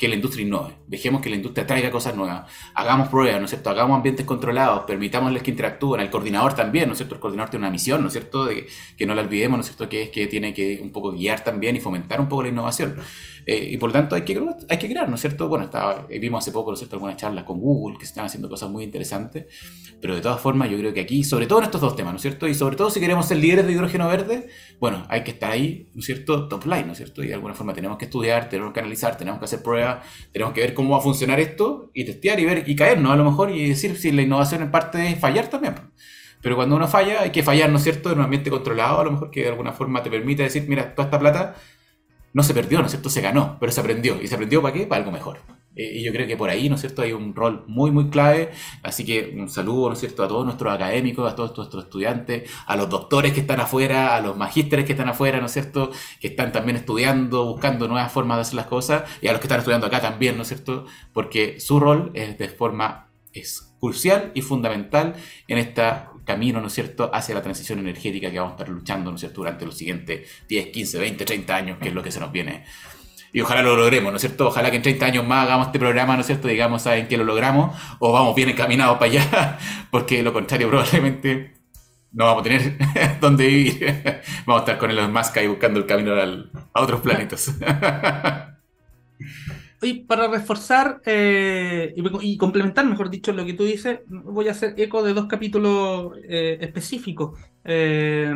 [SPEAKER 2] que la industria innove, dejemos que la industria traiga cosas nuevas, hagamos pruebas, ¿no es cierto? Hagamos ambientes controlados, permitámosles que interactúen, el coordinador también, ¿no es cierto? El coordinador tiene una misión, ¿no es cierto? De que, no la olvidemos, ¿no es cierto? Que es que tiene que un poco guiar también y fomentar un poco la innovación. Eh, y por lo tanto hay que, hay que crear, ¿no es cierto? Bueno, estaba, vimos hace poco, ¿no es cierto? Algunas charlas con Google que están haciendo cosas muy interesantes, pero de todas formas yo creo que aquí, sobre todo en estos dos temas, ¿no es cierto? Y sobre todo si queremos ser líderes de hidrógeno verde, bueno, hay que estar ahí, ¿no es cierto? Top line, ¿no es cierto? Y de alguna forma tenemos que estudiar, tenemos que analizar, tenemos que hacer pruebas, tenemos que ver cómo va a funcionar esto y testear y ver y caernos a lo mejor y decir si la innovación en parte es fallar también. Pero cuando uno falla, hay que fallar, ¿no es cierto?, en un ambiente controlado, a lo mejor que de alguna forma te permite decir, mira, toda esta plata no se perdió, ¿no es cierto? Se ganó, pero se aprendió. ¿Y se aprendió para qué? Para algo mejor. Eh, y yo creo que por ahí, ¿no es cierto?, hay un rol muy, muy clave. Así que un saludo, ¿no es cierto?, a todos nuestros académicos, a todos nuestros estudiantes, a los doctores que están afuera, a los magísteres que están afuera, ¿no es cierto?, que están también estudiando, buscando nuevas formas de hacer las cosas, y a los que están estudiando acá también, ¿no es cierto?, porque su rol es de forma es crucial y fundamental en este camino, ¿no es cierto?, hacia la transición energética que vamos a estar luchando, ¿no es cierto?, durante los siguientes 10, 15, 20, 30 años, que es lo que se nos viene. Y ojalá lo logremos, ¿no es cierto? Ojalá que en 30 años más hagamos este programa, ¿no es cierto? Digamos, ¿saben que lo logramos? O vamos bien encaminados para allá, porque lo contrario probablemente no vamos a tener dónde vivir. vamos a estar con Elon Musk ahí buscando el camino a otros planetas.
[SPEAKER 1] Y para reforzar eh, y, complementar, mejor dicho, lo que tú dices, voy a hacer eco de dos capítulos eh, específicos. Eh,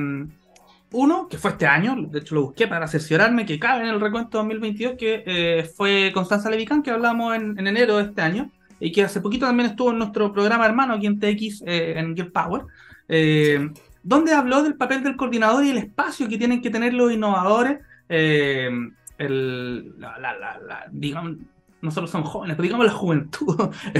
[SPEAKER 1] uno, que fue este año, de hecho lo busqué para cerciorarme que cabe en el recuento 2022, que fue Constanza Levicán, que hablamos en, enero de este año, y que hace poquito también estuvo en nuestro programa hermano aquí en TX, en Get Power, donde habló del papel del coordinador y el espacio que tienen que tener los innovadores el, la, la, digamos, nosotros somos jóvenes, pero digamos la juventud,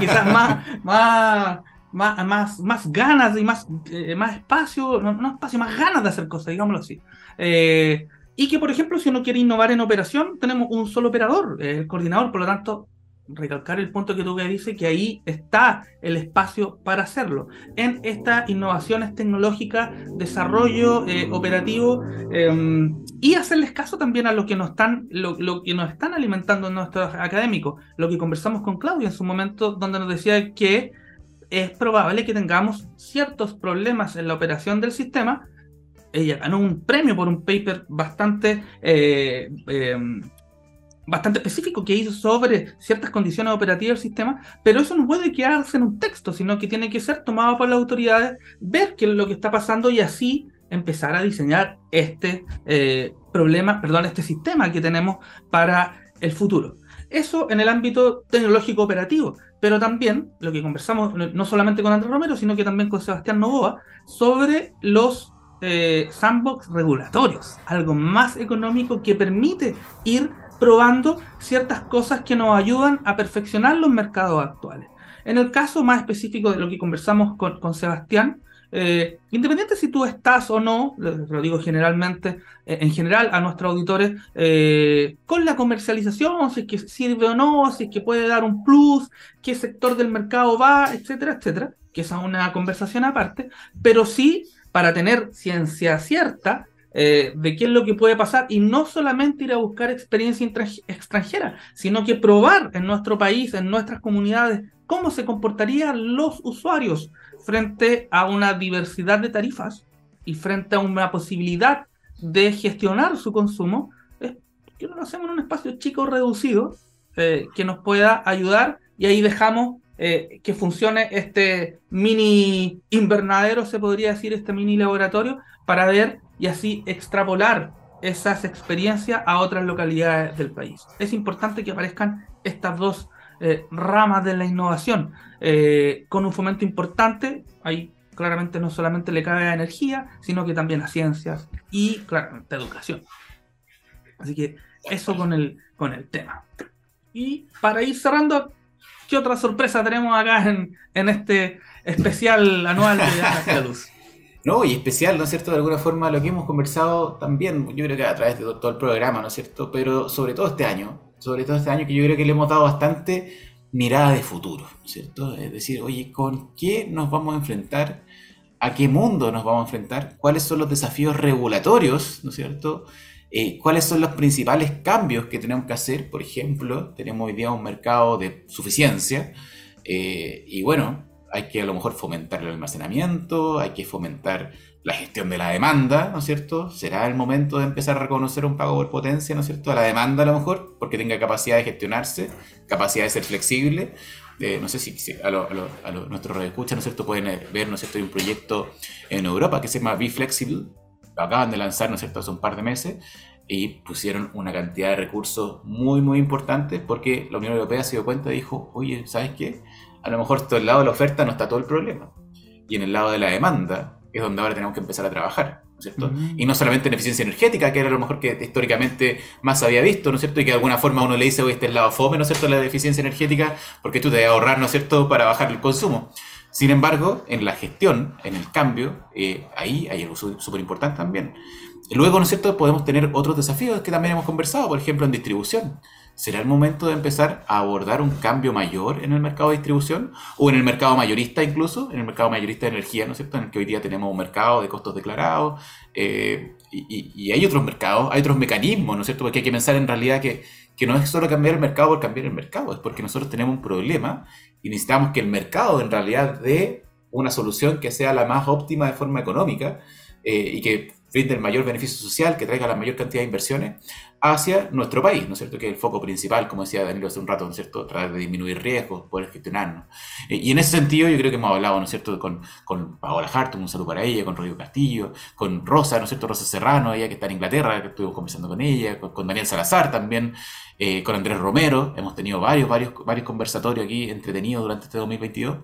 [SPEAKER 1] quizás más, más, más, más, ganas y más, eh, más espacio, no, espacio, más ganas de hacer cosas, digámoslo así. Eh, y que, por ejemplo, si uno quiere innovar en operación, tenemos un solo operador, el coordinador, por lo tanto, recalcar el punto que tú que dices, que ahí está el espacio para hacerlo. En estas innovaciones tecnológicas, desarrollo eh, operativo em, y hacerles caso también a lo que nos están, lo, que nos están alimentando nuestros académicos. Lo que conversamos con Claudia en su momento, donde nos decía que es probable que tengamos ciertos problemas en la operación del sistema. Ella ganó un premio por un paper bastante eh, em, bastante específico que hizo sobre ciertas condiciones operativas del sistema, pero eso no puede quedarse en un texto, sino que tiene que ser tomado por las autoridades, ver qué es lo que está pasando y así empezar a diseñar este eh, problema, perdón, este sistema que tenemos para el futuro. Eso en el ámbito tecnológico operativo, pero también lo que conversamos no solamente con Andrés Romero, sino que también con Sebastián Novoa, sobre los eh, sandbox regulatorios, algo más económico que permite ir probando ciertas cosas que nos ayudan a perfeccionar los mercados actuales. En el caso más específico de lo que conversamos con, con Sebastián, eh, independiente si tú estás o no, lo digo generalmente, eh, en general a nuestros auditores, eh, con la comercialización, si es que sirve o no, si es que puede dar un plus, qué sector del mercado va, etcétera, etcétera, que es una conversación aparte, pero sí para tener ciencia cierta de qué es lo que puede pasar y no solamente ir a buscar experiencia extranjera, sino que probar en nuestro país, en nuestras comunidades, cómo se comportarían los usuarios frente a una diversidad de tarifas y frente a una posibilidad de gestionar su consumo, es que lo hacemos en un espacio chico reducido eh, que nos pueda ayudar y ahí dejamos eh, que funcione este mini invernadero, se podría decir, este mini laboratorio, para ver y así extrapolar esas experiencias a otras localidades del país. Es importante que aparezcan estas dos eh, ramas de la innovación, eh, con un fomento importante. Ahí claramente no solamente le cabe a energía, sino que también a ciencias y claramente a educación. Así que eso con el, con el tema. Y para ir cerrando, ¿qué otra sorpresa tenemos acá en, en este especial anual de Luz?
[SPEAKER 2] No, y especial, ¿no es cierto? De alguna forma lo que hemos conversado también, yo creo que a través de todo el programa, ¿no es cierto? Pero sobre todo este año, sobre todo este año que yo creo que le hemos dado bastante mirada de futuro, ¿cierto? Es decir, oye, ¿con qué nos vamos a enfrentar? ¿A qué mundo nos vamos a enfrentar? ¿Cuáles son los desafíos regulatorios, ¿no es cierto? Eh, ¿Cuáles son los principales cambios que tenemos que hacer? Por ejemplo, tenemos hoy día un mercado de suficiencia eh, y bueno, hay que a lo mejor fomentar el almacenamiento, hay que fomentar la gestión de la demanda, ¿no es cierto? ¿Será el momento de empezar a reconocer un pago por potencia, ¿no es cierto? A la demanda a lo mejor, porque tenga capacidad de gestionarse, capacidad de ser flexible. Eh, no sé si, a, lo, a, lo, nuestros radioescuchas, ¿no es cierto? Pueden eh, ver, ¿no es cierto? Hay un proyecto en Europa que se llama Be Flexible, lo acaban de lanzar, ¿no es cierto?, hace un par de meses, y pusieron una cantidad de recursos muy, muy importantes porque la Unión Europea se dio cuenta y dijo, oye, ¿sabes qué? A lo mejor del lado de la oferta no está todo el problema. Y en el lado de la demanda, es donde ahora tenemos que empezar a trabajar, ¿no es cierto? Mm. Y no solamente en eficiencia energética, que era lo mejor que históricamente más había visto, ¿no es cierto? Y que de alguna forma uno le dice, oye, este es el lado fome, ¿no es cierto? La eficiencia energética, porque tú te vas a ahorrar, ¿no es cierto?, para bajar el consumo. Sin embargo, en la gestión, en el cambio, eh, ahí hay algo súper importante también. Luego, ¿no es cierto?, podemos tener otros desafíos que también hemos conversado, por ejemplo, en distribución. ¿Será el momento de empezar a abordar un cambio mayor en el mercado de distribución? ¿O en el mercado mayorista incluso? En el mercado mayorista de energía, ¿no es cierto? En el que hoy día tenemos un mercado de costos declarados. Eh, y, hay otros mercados, hay otros mecanismos, ¿no es cierto? Porque hay que pensar en realidad que, que no es solo cambiar el mercado por cambiar el mercado, es porque nosotros tenemos un problema y necesitamos que el mercado en realidad dé una solución que sea la más óptima de forma económica eh, y que brinde el mayor beneficio social, que traiga la mayor cantidad de inversiones hacia nuestro país, ¿no es cierto? Que es el foco principal, como decía Danilo hace un rato, ¿no es cierto? Tratar de disminuir riesgos, poder gestionarnos. Y en ese sentido yo creo que hemos hablado, ¿no es cierto? Con, con Paola Hartung, un saludo para ella, con Rodrigo Castillo, con Rosa, ¿no es cierto? Rosa Serrano, ella que está en Inglaterra, que estuvimos conversando con ella, con, Daniel Salazar también, eh, con Andrés Romero, hemos tenido varios, varios, varios conversatorios aquí entretenidos durante este 2022.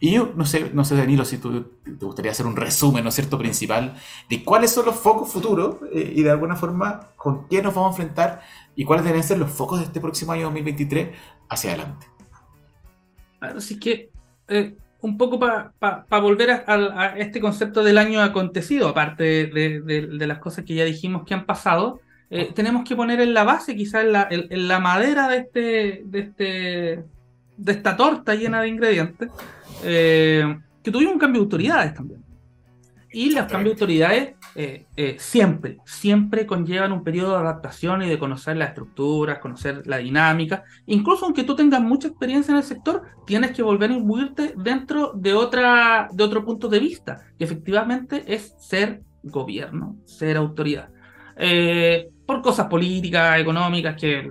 [SPEAKER 2] Y yo, no sé, no sé, Danilo, si tú te gustaría hacer un resumen, ¿no es cierto?, principal de cuáles son los focos futuros eh, y de alguna forma con qué nos vamos enfrentar y cuáles deben ser los focos de este próximo año 2023 hacia adelante.
[SPEAKER 1] Así que, eh, un poco para volver a, este concepto del año acontecido, aparte de, las cosas que ya dijimos que han pasado, eh, tenemos que poner en la base, quizás en la, madera de, este, de, este, de esta torta llena de ingredientes, eh, que tuvimos un cambio de autoridades también. Y los cambios de autoridades eh, eh, siempre, siempre conllevan un periodo de adaptación y de conocer las estructuras, conocer la dinámica. Incluso aunque tú tengas mucha experiencia en el sector, tienes que volver a imbuirte dentro de, otra, de otro punto de vista, que efectivamente es ser gobierno, ser autoridad. por cosas políticas, económicas, que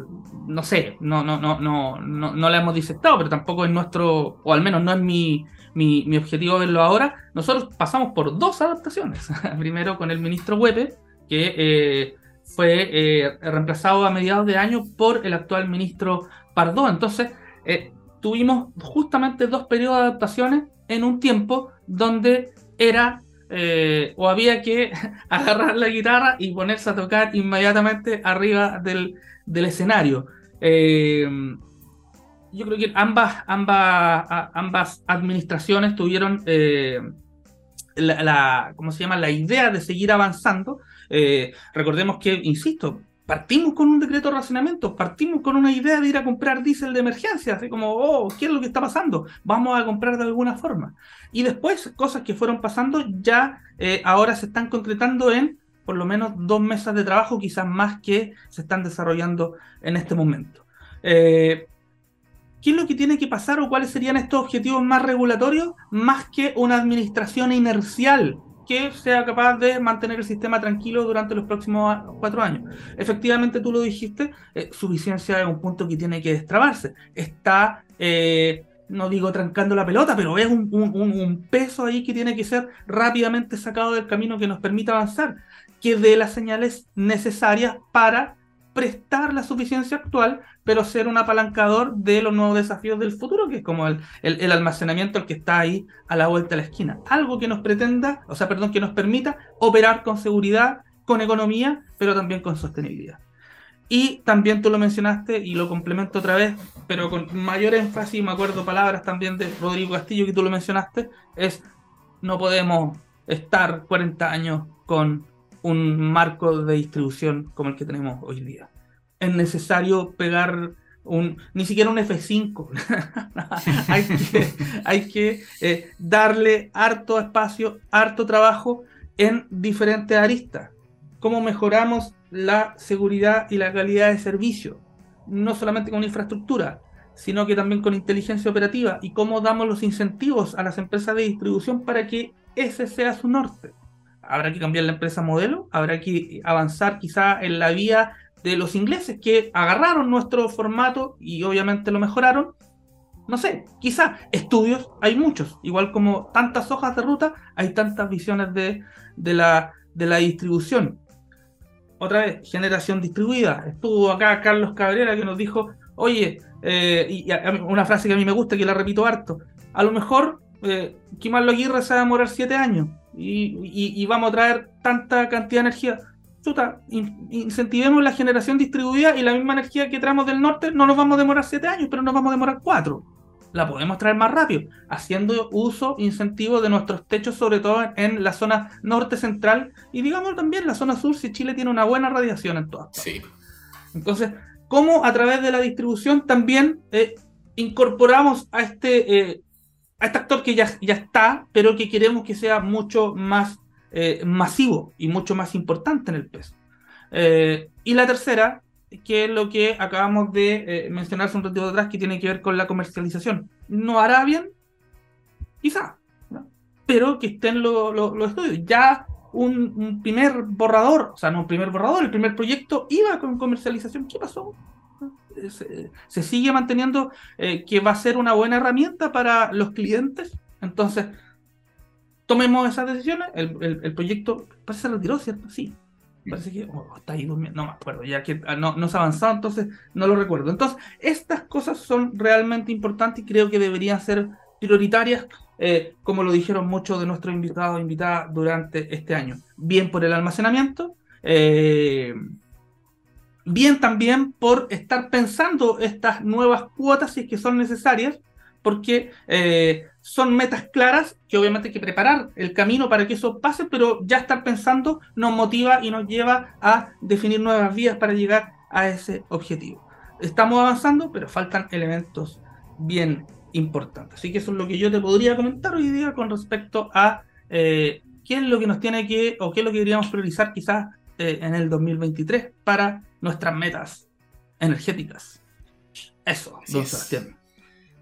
[SPEAKER 1] no sé, no, no, no, no, no, no la hemos disectado, pero tampoco es nuestro, o al menos no es mi, mi, mi, objetivo verlo ahora, nosotros pasamos por dos adaptaciones. Primero con el ministro Huepe, que eh, fue eh, reemplazado a mediados de año por el actual ministro Pardo. Entonces, eh, tuvimos justamente dos periodos de adaptaciones en un tiempo donde era o había que agarrar la guitarra y ponerse a tocar inmediatamente arriba del, escenario. Eh, yo creo que ambas, ambas, ambas administraciones tuvieron eh, la, ¿cómo se llama? la idea de seguir avanzando. recordemos que, insisto, partimos con un decreto de racionamiento, partimos con una idea de ir a comprar diésel de emergencia, así como, oh, ¿qué es lo que está pasando? Vamos a comprar de alguna forma. Y después, cosas que fueron pasando ya eh, ahora se están concretando en por lo menos dos mesas de trabajo, quizás más que se están desarrollando en este momento. Eh, ¿Qué es lo que tiene que pasar o cuáles serían estos objetivos más regulatorios? Más que una administración inercial que sea capaz de mantener el sistema tranquilo durante los próximos cuatro años. Efectivamente, tú lo dijiste, eh, su vigencia es un punto que tiene que destrabarse. Está, eh, no digo trancando la pelota, pero es un, un, peso ahí que tiene que ser rápidamente sacado del camino que nos permita avanzar, que dé las señales necesarias para prestar la suficiencia actual, pero ser un apalancador de los nuevos desafíos del futuro, que es como el, el, almacenamiento el que está ahí a la vuelta de la esquina. Algo que nos pretenda, o sea, perdón, que nos permita operar con seguridad, con economía, pero también con sostenibilidad. Y también tú lo mencionaste y lo complemento otra vez, pero con mayor énfasis, me acuerdo palabras también de Rodrigo Castillo que tú lo mencionaste, es no podemos estar 40 años con un marco de distribución como el que tenemos hoy día. Es necesario pegar un, ni siquiera un F5. hay que, hay que eh, darle harto espacio, harto trabajo en diferentes aristas. ¿Cómo mejoramos la seguridad y la calidad de servicio? No solamente con infraestructura, sino que también con inteligencia operativa y cómo damos los incentivos a las empresas de distribución para que ese sea su norte habrá que cambiar la empresa modelo, habrá que avanzar quizá en la vía de los ingleses que agarraron nuestro formato y obviamente lo mejoraron. No sé, quizá estudios hay muchos, igual como tantas hojas de ruta, hay tantas visiones de, la, de la distribución. Otra vez, generación distribuida. Estuvo acá Carlos Cabrera que nos dijo, oye, eh, y una frase que a mí me gusta, que la repito harto, a lo mejor eh, Kimal Aguirre se va a demorar siete años, y, vamos a traer tanta cantidad de energía. Chuta, incentivemos la generación distribuida y la misma energía que traemos del norte no nos vamos a demorar 7 años, pero nos vamos a demorar 4. La podemos traer más rápido, haciendo uso, incentivo de nuestros techos, sobre todo en, la zona norte central y digamos también la zona sur, si Chile tiene una buena radiación en todas
[SPEAKER 2] Sí.
[SPEAKER 1] Entonces, ¿cómo a través de la distribución también eh, incorporamos a este eh, a este actor que ya, ya está, pero que queremos que sea mucho más eh, masivo y mucho más importante en el peso. Eh, y la tercera, que es lo que acabamos de eh, mencionar hace un ratito atrás, que tiene que ver con la comercialización. ¿No hará bien? Quizá, pero que estén los estudios. Ya un, un, primer borrador, o sea, no un primer borrador, el primer proyecto iba con comercialización. ¿Qué pasó? se, sigue manteniendo eh, que va a ser una buena herramienta para los clientes. Entonces, tomemos esas decisiones. El, proyecto parece que se retiró, ¿cierto? Sí. Parece que oh, está ahí durmiendo. No me acuerdo, ya que ah, no, no se ha avanzado, entonces no lo recuerdo. Entonces, estas cosas son realmente importantes y creo que deberían ser prioritarias, eh, como lo dijeron muchos de nuestros invitados e invitadas durante este año. Bien por el almacenamiento, eh, bien también por estar pensando estas nuevas cuotas si es que son necesarias, porque eh, son metas claras que obviamente hay que preparar el camino para que eso pase, pero ya estar pensando nos motiva y nos lleva a definir nuevas vías para llegar a ese objetivo. Estamos avanzando, pero faltan elementos bien importantes. Así que eso es lo que yo te podría comentar hoy día con respecto a eh, qué es lo que nos tiene que, o qué es lo que deberíamos priorizar quizás eh, en el 2023 para nuestras metas energéticas. Eso, don Sebastián.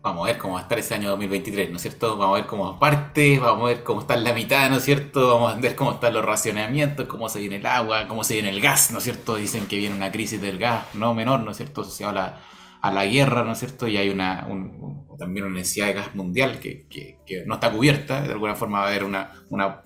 [SPEAKER 2] Vamos a ver cómo va a estar ese año 2023, ¿no es cierto? Vamos a ver cómo parte, vamos a ver cómo está la mitad, ¿no es cierto? Vamos a ver cómo están los racionamientos, cómo se viene el agua, cómo se viene el gas, ¿no es cierto? Dicen que viene una crisis del gas, no menor, ¿no es cierto? Asociado a la, a la guerra, ¿no es cierto? Y hay una, también una necesidad de gas mundial que, no está cubierta, de alguna forma va a haber una,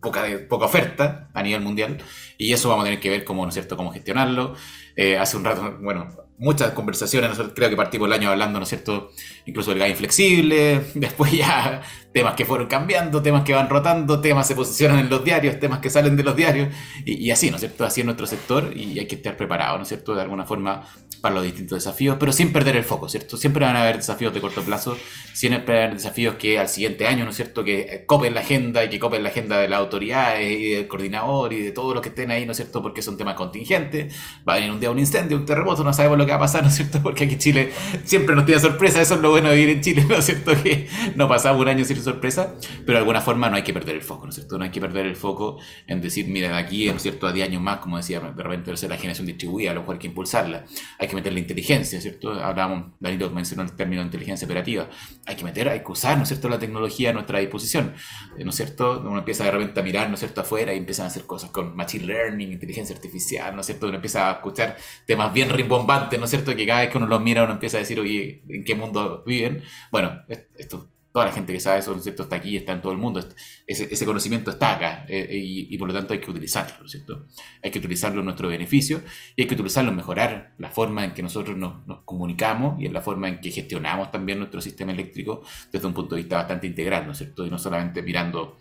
[SPEAKER 2] poca, poca oferta a nivel mundial y eso vamos a tener que ver cómo, ¿no es cierto?, cómo gestionarlo. Eh, hace un rato, bueno, muchas conversaciones, nosotros creo que partimos el año hablando, ¿no es cierto? Incluso del gas inflexible, después ya temas que fueron cambiando, temas que van rotando, temas se posicionan en los diarios, temas que salen de los diarios, y, así, ¿no es cierto? Así es nuestro sector y hay que estar preparado, ¿no es cierto? De alguna forma para los distintos desafíos, pero sin perder el foco, ¿cierto? Siempre van a haber desafíos de corto plazo, siempre van a haber desafíos que al siguiente año, ¿no es cierto? Que copen la agenda y que copen la agenda de la autoridad y del coordinador y de todos los que estén ahí, ¿no es cierto? Porque son temas contingentes, va a venir un día un incendio, un terremoto, no sabemos lo que va a pasar, ¿no es cierto? Porque aquí Chile siempre nos tiene sorpresa, eso es lo bueno de vivir en Chile, ¿no es cierto? Que no pasamos un año sin sorpresa, pero de alguna forma no hay que perder el foco, ¿no es cierto? No hay que perder el foco en decir, mira, de aquí, ¿no es cierto? A 10 años más, como decía, de repente la generación distribuida, a lo mejor hay que impulsarla, hay que meter la inteligencia, ¿cierto? Hablábamos, Danilo mencionó el término inteligencia operativa, hay que meter, hay que usar, ¿no es cierto?, la tecnología a nuestra disposición, ¿no es cierto? Uno empieza de repente a mirar, ¿no es cierto?, afuera y empiezan a hacer cosas con machine learning, inteligencia artificial, ¿no es cierto? Uno empieza a escuchar temas bien rimbombantes, ¿no es cierto?, que cada vez que uno los mira uno empieza a decir, oye, ¿en qué mundo viven? Bueno, esto toda la gente que sabe eso, ¿no es cierto? Está aquí, está en todo el mundo, ese, conocimiento está acá eh, y, por lo tanto hay que utilizarlo, ¿no es cierto? Hay que utilizarlo en nuestro beneficio y hay que utilizarlo en mejorar la forma en que nosotros nos, comunicamos y en la forma en que gestionamos también nuestro sistema eléctrico desde un punto de vista bastante integral, ¿no es cierto? Y no solamente mirando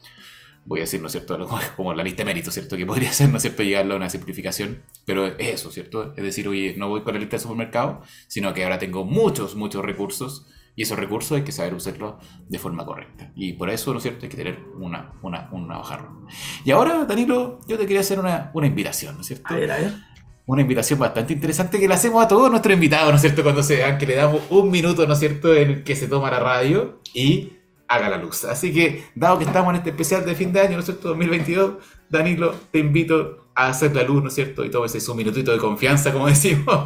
[SPEAKER 2] voy a decir, ¿no es cierto?, como la lista de méritos, ¿cierto?, que podría ser, ¿no es cierto?, llegarlo a una simplificación, pero es eso, ¿cierto? Es decir, oye, no voy con la lista de supermercado, sino que ahora tengo muchos, muchos recursos y esos recursos hay que saber usarlos de forma correcta. Y por eso, ¿no es cierto?, hay que tener una, una, una hoja Y ahora, Danilo, yo te quería hacer una, una invitación, ¿no es cierto?
[SPEAKER 1] A ver, a ver.
[SPEAKER 2] Una invitación bastante interesante que le hacemos a todos nuestros invitados, ¿no es cierto?, cuando se dan, que le damos un minuto, ¿no es cierto?, en el que se toma la radio y haga la luz. Así que, dado que estamos en este especial de fin de año, ¿no es cierto?, 2022, Danilo, te invito a hacer la luz, ¿no es cierto? Y tómese su minutito de confianza, como decimos,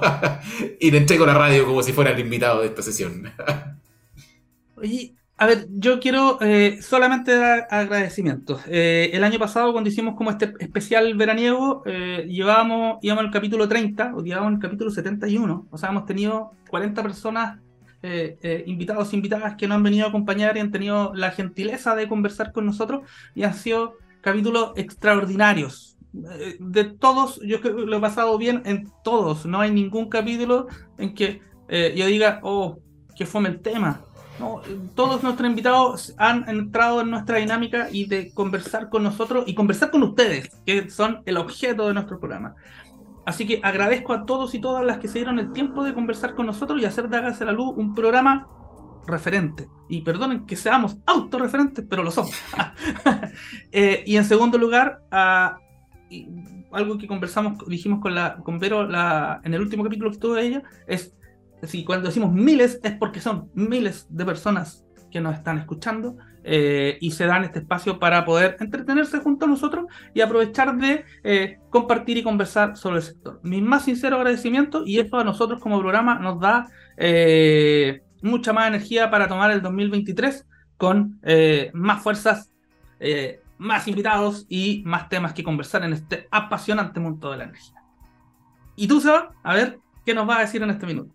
[SPEAKER 2] y le entrego la radio como si fuera el invitado de esta sesión.
[SPEAKER 1] Oye, a ver, yo quiero eh, solamente dar agradecimientos. Eh, el año pasado, cuando hicimos como este especial veraniego, eh, llevábamos, íbamos al capítulo 30, o llevábamos el capítulo 71. O sea, hemos tenido 40 personas, invitados e invitadas, que nos han venido a acompañar y han tenido la gentileza de conversar con nosotros y han sido capítulos extraordinarios. De todos, yo creo que lo he pasado bien en todos. No hay ningún capítulo en que yo diga, oh, que fome el tema todos nuestros invitados han entrado en nuestra dinámica y de conversar con nosotros y conversar con ustedes, que son el objeto de nuestro programa. Así que agradezco a todos y todas las que se dieron el tiempo de conversar con nosotros y hacer de Hágase la Luz un programa referente. Y perdonen que seamos autorreferentes, pero lo somos. Eh, y en segundo lugar, algo que conversamos, dijimos con, la, con Vero en el último capítulo que tuve ella, es si cuando decimos miles es porque son miles de personas que nos están escuchando eh, y se dan este espacio para poder entretenerse junto a nosotros y aprovechar de eh, compartir y conversar sobre el sector. Mi más sincero agradecimiento y esto a nosotros como programa nos da eh, mucha más energía para tomar el 2023 con más fuerzas, más invitados y más temas que conversar en este apasionante mundo de la energía. Y tú, Seba, a ver, ¿qué nos va a decir en este minuto?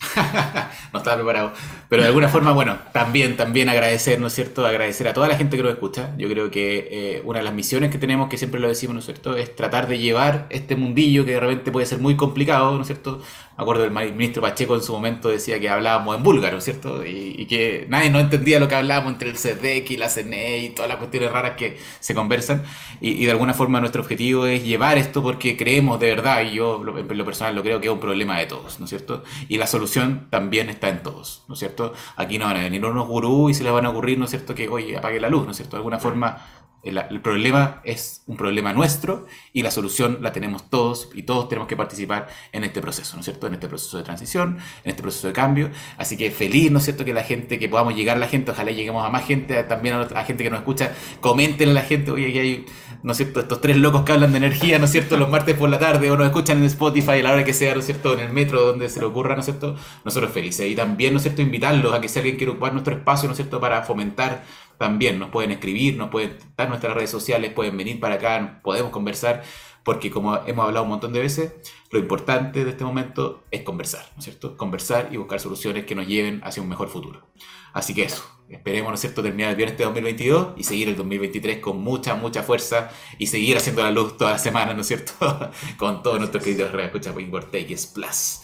[SPEAKER 2] no estaba preparado. Pero de alguna forma, bueno, también, también agradecer, ¿no es cierto? Agradecer a toda la gente que nos escucha. Yo creo que eh, una de las misiones que tenemos, que siempre lo decimos, ¿no es cierto?, es tratar de llevar este mundillo que de repente puede ser muy complicado, ¿no es cierto?, acuerdo del ministro Pacheco en su momento decía que hablábamos en búlgaro, ¿cierto? Y, que nadie no entendía lo que hablábamos entre el CEDEC y la CNE y todas las cuestiones raras que se conversan. Y, de alguna forma nuestro objetivo es llevar esto porque creemos de verdad, y yo en lo personal lo creo que es un problema de todos, ¿no es cierto? Y la solución también está en todos, ¿no es cierto? Aquí no van a venir unos gurús y se les van a ocurrir, ¿no es cierto? Que, oye, apague la luz, ¿no es cierto? De alguna forma el, problema es un problema nuestro y la solución la tenemos todos y todos tenemos que participar en este proceso, ¿no es cierto? En este proceso de transición, en este proceso de cambio. Así que feliz, ¿no es cierto? Que la gente, que podamos llegar a la gente, ojalá lleguemos a más gente, también a la gente que nos escucha, comenten a la gente, oye, que hay, ¿no es cierto? Estos tres locos que hablan de energía, ¿no es cierto? Los martes por la tarde o nos escuchan en Spotify a la hora que sea, ¿no es cierto? En el metro, donde se le ocurra, ¿no es cierto? Nosotros felices. Y también, ¿no es cierto? Invitarlos a que si alguien quiere ocupar nuestro espacio, ¿no es cierto? Para fomentar también nos pueden escribir, nos pueden estar en nuestras redes sociales, pueden venir para acá, podemos conversar, porque como hemos hablado un montón de veces, lo importante de este momento es conversar, ¿no es cierto? Conversar y buscar soluciones que nos lleven hacia un mejor futuro. Así que eso, esperemos, ¿no es cierto?, terminar bien este 2022 y seguir el 2023 con mucha, mucha fuerza y seguir haciendo la luz todas las semanas, ¿no es cierto?, con todos nuestros queridos escucha por X Plus.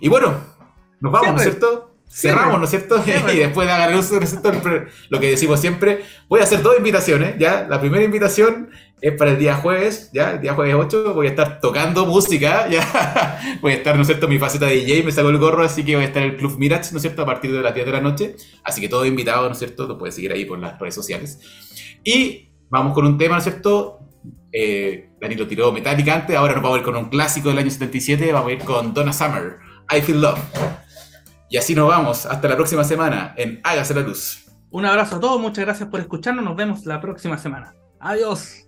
[SPEAKER 2] Y bueno, nos vamos, ¿no es cierto? Cerramos, ¿no es cierto? y después de agarrar lo que decimos siempre, voy a hacer dos invitaciones, ¿ya? La primera invitación es para el día jueves, ¿ya? El día jueves 8 voy a estar tocando música, ¿ya? Voy a estar, ¿no es cierto? Mi faceta de DJ, me saco el gorro, así que voy a estar en el Club Mirage, ¿no es cierto? A partir de las 10 de la noche. Así que todo invitado, ¿no es cierto? Lo puedes seguir ahí por las redes sociales. Y vamos con un tema, ¿no es cierto? Eh, Dani lo tiró metálica antes, ahora nos vamos a ir con un clásico del año 77, vamos a ir con Donna Summer, I Feel Love. Y así nos vamos. Hasta la próxima semana en Hágase la Luz.
[SPEAKER 1] Un abrazo a todos, muchas gracias por escucharnos. Nos vemos la próxima semana. Adiós.